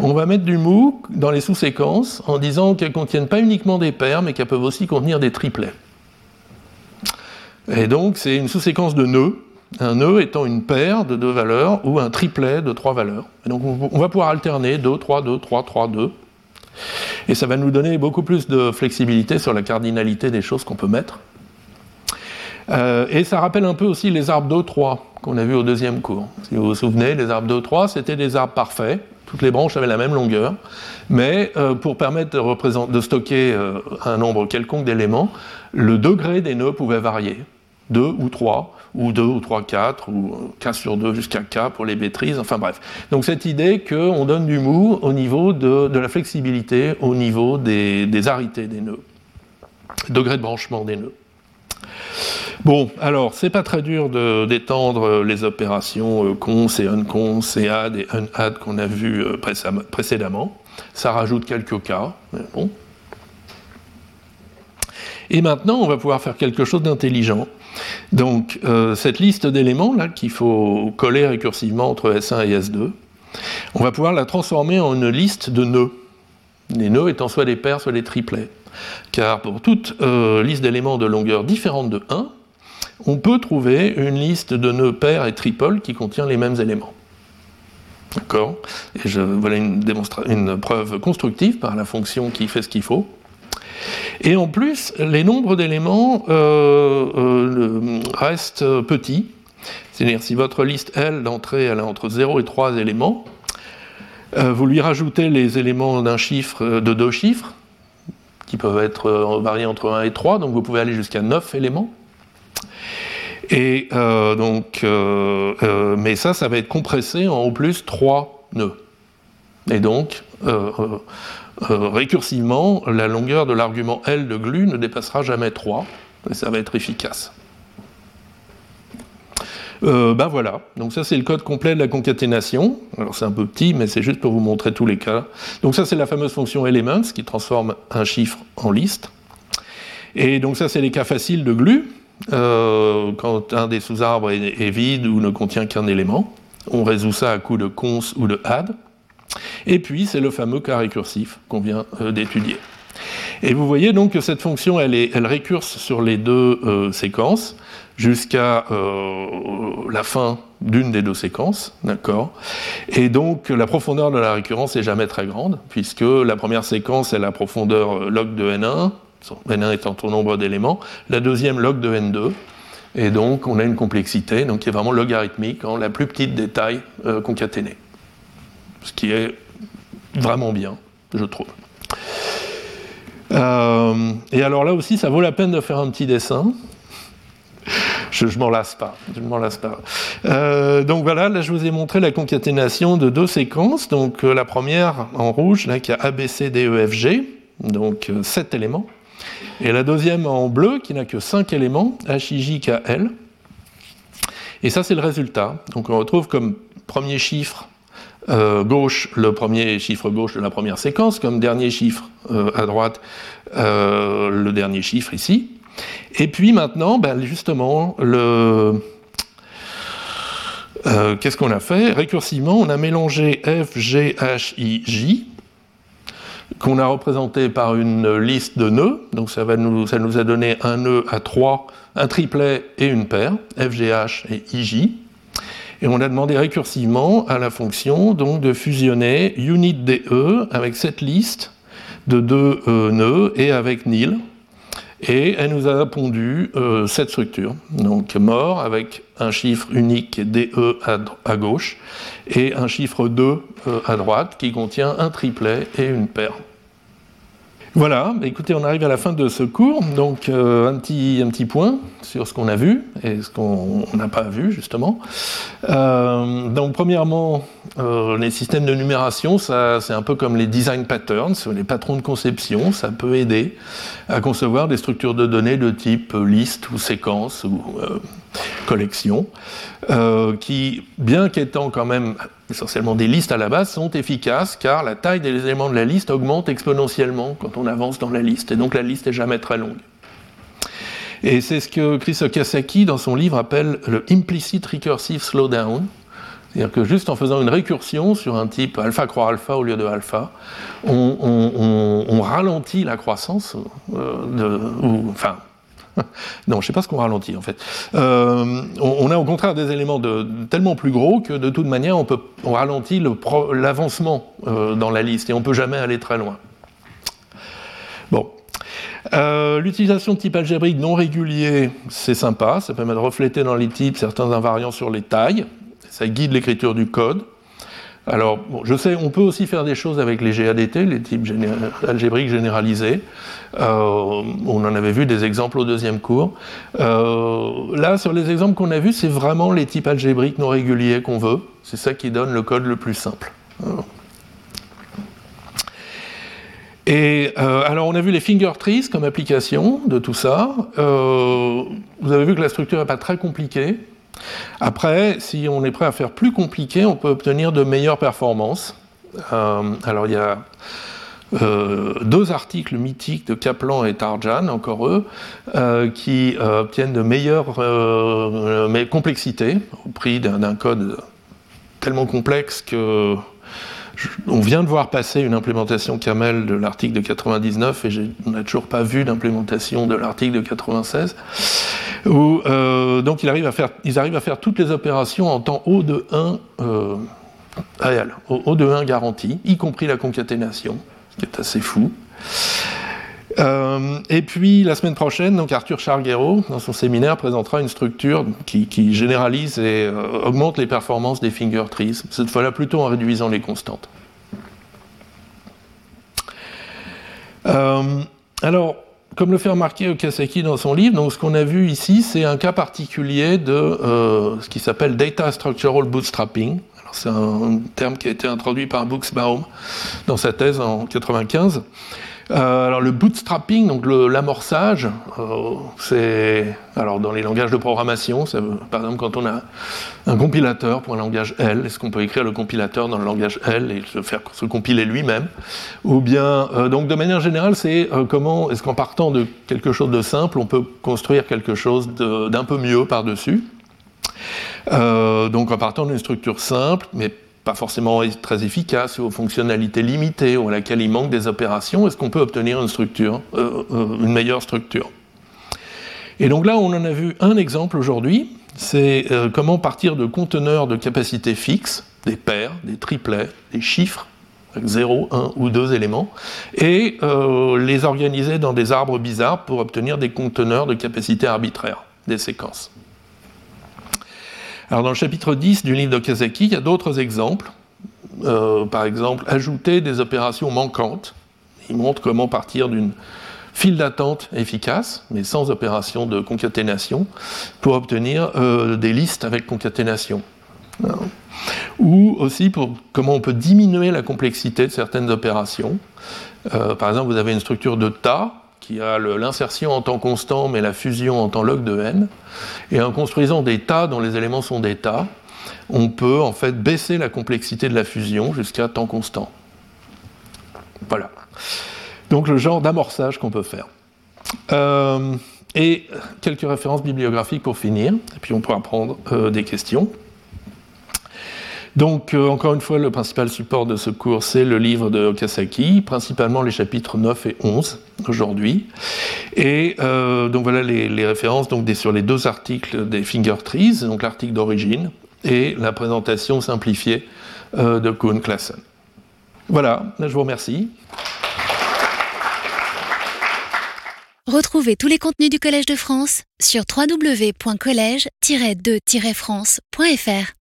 On va mettre du mou dans les sous-séquences en disant qu'elles ne contiennent pas uniquement des paires, mais qu'elles peuvent aussi contenir des triplets. Et donc, c'est une sous-séquence de nœuds un nœud étant une paire de deux valeurs ou un triplet de trois valeurs. donc on va pouvoir alterner 2, 3, 2, 3, 3, 2. Et ça va nous donner beaucoup plus de flexibilité sur la cardinalité des choses qu'on peut mettre. Euh, et ça rappelle un peu aussi les arbres 2, 3 qu'on a vu au deuxième cours. Si vous vous souvenez, les arbres 2, 3, c'était des arbres parfaits. Toutes les branches avaient la même longueur. Mais euh, pour permettre de, de stocker euh, un nombre quelconque d'éléments, le degré des nœuds pouvait varier. 2 ou 3 ou 2 ou 3, 4, ou 15 sur 2 jusqu'à K pour les maîtrises, enfin bref. Donc cette idée qu'on donne du mou au niveau de, la flexibilité, au niveau des, des arités des nœuds, degré de branchement des nœuds. Bon, alors, c'est pas très dur d'étendre les opérations euh, cons et uncons et add et unadd qu'on a vu euh, précédemment. Ça rajoute quelques cas, mais bon. Et maintenant, on va pouvoir faire quelque chose d'intelligent. Donc euh, cette liste d'éléments là qu'il faut coller récursivement entre S1 et S2, on va pouvoir la transformer en une liste de nœuds. Les nœuds étant soit des paires, soit des triplets. Car pour toute euh, liste d'éléments de longueur différente de 1, on peut trouver une liste de nœuds paires et triples qui contient les mêmes éléments. D'accord? Voilà une, preuve constructive par la fonction qui fait ce qu'il faut. Et en plus, les nombres d'éléments euh, euh, restent petits. C'est-à-dire, si votre liste L d'entrée elle a entre 0 et 3 éléments, vous lui rajoutez les éléments d'un chiffre, de deux chiffres, qui peuvent être variés entre 1 et 3, donc vous pouvez aller jusqu'à 9 éléments. Et donc, mais ça, ça va être compressé en au plus 3 nœuds. Et donc, euh, récursivement, la longueur de l'argument L de GLU ne dépassera jamais 3, et ça va être efficace. Euh, ben voilà, donc ça c'est le code complet de la concaténation. Alors c'est un peu petit, mais c'est juste pour vous montrer tous les cas. Donc ça c'est la fameuse fonction elements qui transforme un chiffre en liste. Et donc ça c'est les cas faciles de GLU. Euh, quand un des sous-arbres est, vide ou ne contient qu'un élément, on résout ça à coup de cons ou de add. Et puis, c'est le fameux cas récursif qu'on vient euh, d'étudier. Et vous voyez donc que cette fonction, elle, récurse sur les deux séquences jusqu'à euh, la fin d'une des deux séquences, d'accord? Et donc la profondeur de la récurrence est jamais très grande, puisque la première séquence est la profondeur log de n1, n1 étant ton nombre d'éléments, la deuxième log de n2, et donc on a une complexité donc qui est vraiment logarithmique en la plus petite détail concaténé ce qui est vraiment bien, je trouve. Euh, et alors là aussi, ça vaut la peine de faire un petit dessin. Je ne m'en lasse pas. Je m'en lasse pas. Euh, donc voilà, là je vous ai montré la concaténation de deux séquences. Donc euh, la première en rouge, là qui a A, B, C, D, E, F, G, donc sept éléments. Et la deuxième en bleu qui n'a que cinq éléments, H, I, J, K, L. Et ça c'est le résultat. Donc on retrouve comme premier chiffre euh, gauche, le premier chiffre gauche de la première séquence, comme dernier chiffre euh, à droite, euh, le dernier chiffre ici. Et puis maintenant, ben, justement, le... qu'est-ce qu'on a fait? Récursivement, on a mélangé F, G, H, I, J, qu'on a représenté par une liste de nœuds. Donc ça, nous, a donné un nœud à 3, un triplet et une paire, F, G, H et I, J. Et on a demandé récursivement à la fonction donc, de fusionner unit.de avec cette liste de deux euh, nœuds et avec nil. Et elle nous a pondu euh, cette structure. Donc mort avec un chiffre unique DE à, gauche et un chiffre 2 euh, à droite qui contient un triplet et une paire. Voilà, écoutez, on arrive à la fin de ce cours, donc euh, un, petit, un petit point sur ce qu'on a vu et ce qu'on n'a pas vu justement. Euh, donc premièrement, euh, les systèmes de numération, ça, c'est un peu comme les design patterns, les patrons de conception, ça peut aider à concevoir des structures de données de type liste ou séquence ou collection, qui, bien qu'étant quand même essentiellement des listes à la base, sont efficaces car la taille des éléments de la liste augmente exponentiellement quand on avance dans la liste, et donc la liste est jamais très longue. Et c'est ce que Chris Okasaki, dans son livre, appelle le implicit recursive slowdown. C'est-à-dire que juste en faisant une récursion sur un type alpha croix alpha au lieu de alpha, on, ralentit la croissance, euh, de, enfin, non, je ne sais pas ce qu'on ralentit en fait. Euh, on, a au contraire des éléments de, tellement plus gros que de toute manière on, peut, ralentit l'avancement euh, dans la liste et on ne peut jamais aller très loin. Bon. Euh, l'utilisation de types algébriques non réguliers, c'est sympa, ça permet de refléter dans les types certains invariants sur les tailles, ça guide l'écriture du code. Alors, je sais, on peut aussi faire des choses avec les GADT, les types algébriques généralisés. Euh, on en avait vu des exemples au deuxième cours. Euh, là, sur les exemples qu'on a vus, c'est vraiment les types algébriques non réguliers qu'on veut. C'est ça qui donne le code le plus simple. Et euh, alors, on a vu les finger trees comme application de tout ça. vous avez vu que la structure n'est pas très compliquée. Après, si on est prêt à faire plus compliqué, on peut obtenir de meilleures performances. Euh, alors il y a euh, deux articles mythiques de Kaplan et Tarjan, encore eux, euh, qui obtiennent de meilleures complexités au prix d'un code tellement complexe que on vient de voir passer une implémentation camel de l'article de 99 et on n'a toujours pas vu d'implémentation de l'article de 96. Où, euh, donc ils arrivent à faire toutes les opérations en temps haut de 1 euh, réel, O de 1 garanti, y compris la concaténation, ce qui est assez fou. Euh, et puis la semaine prochaine, donc Arthur Charguero, dans son séminaire, présentera une structure qui, généralise et euh, augmente les performances des finger trees, cette fois-là plutôt en réduisant les constantes. Euh, alors, comme le fait remarquer Okasaki dans son livre, donc ce qu'on a vu ici, c'est un cas particulier de ce qui s'appelle Data Structural Bootstrapping. C'est un terme qui a été introduit par Buxbaum dans sa thèse en 1995. Euh, alors le bootstrapping, donc l'amorçage, euh, c'est alors dans les langages de programmation, par exemple quand on a un compilateur pour un langage L, est-ce qu'on peut écrire le compilateur dans le langage L et se faire se compiler lui-même? Ou bien euh, donc de manière générale, c'est comment est-ce qu'en partant de quelque chose de simple, on peut construire quelque chose d'un peu mieux par-dessus? Donc en partant d'une structure simple, mais pas forcément très efficace, aux fonctionnalités limitées, ou à laquelle il manque des opérations, est-ce qu'on peut obtenir une structure, euh, euh, une meilleure structure? Et donc là, on en a vu un exemple aujourd'hui, c'est euh, comment partir de conteneurs de capacité fixe, des paires, des triplets, des chiffres, avec 0, 1 ou 2 éléments, et les organiser dans des arbres bizarres pour obtenir des conteneurs de capacité arbitraire, des séquences. Alors dans le chapitre 10 du livre de Kazaki, il y a d'autres exemples. Euh, par exemple, ajouter des opérations manquantes. Il montre comment partir d'une file d'attente efficace, mais sans opération de concaténation, pour obtenir euh, des listes avec concaténation. Ou aussi pour comment on peut diminuer la complexité de certaines opérations. Euh, par exemple, vous avez une structure de tas qui a l'insertion en temps constant mais la fusion en temps log de n. Et en construisant des tas dont les éléments sont des tas, on peut en fait baisser la complexité de la fusion jusqu'à temps constant. Voilà. Donc le genre d'amorçage qu'on peut faire. Euh, et quelques références bibliographiques pour finir, et puis on pourra prendre euh, des questions. Donc, euh, encore une fois, le principal support de ce cours, c'est le livre de Kasaki, principalement les chapitres 9 et 11 aujourd'hui. Et euh, donc voilà les, références donc, sur les deux articles des Finger Trees, donc l'article d'origine et la présentation simplifiée euh, de Kuhn Klassen. Voilà, je vous remercie. Retrouvez tous les contenus du Collège de France sur www.colège-2-france.fr.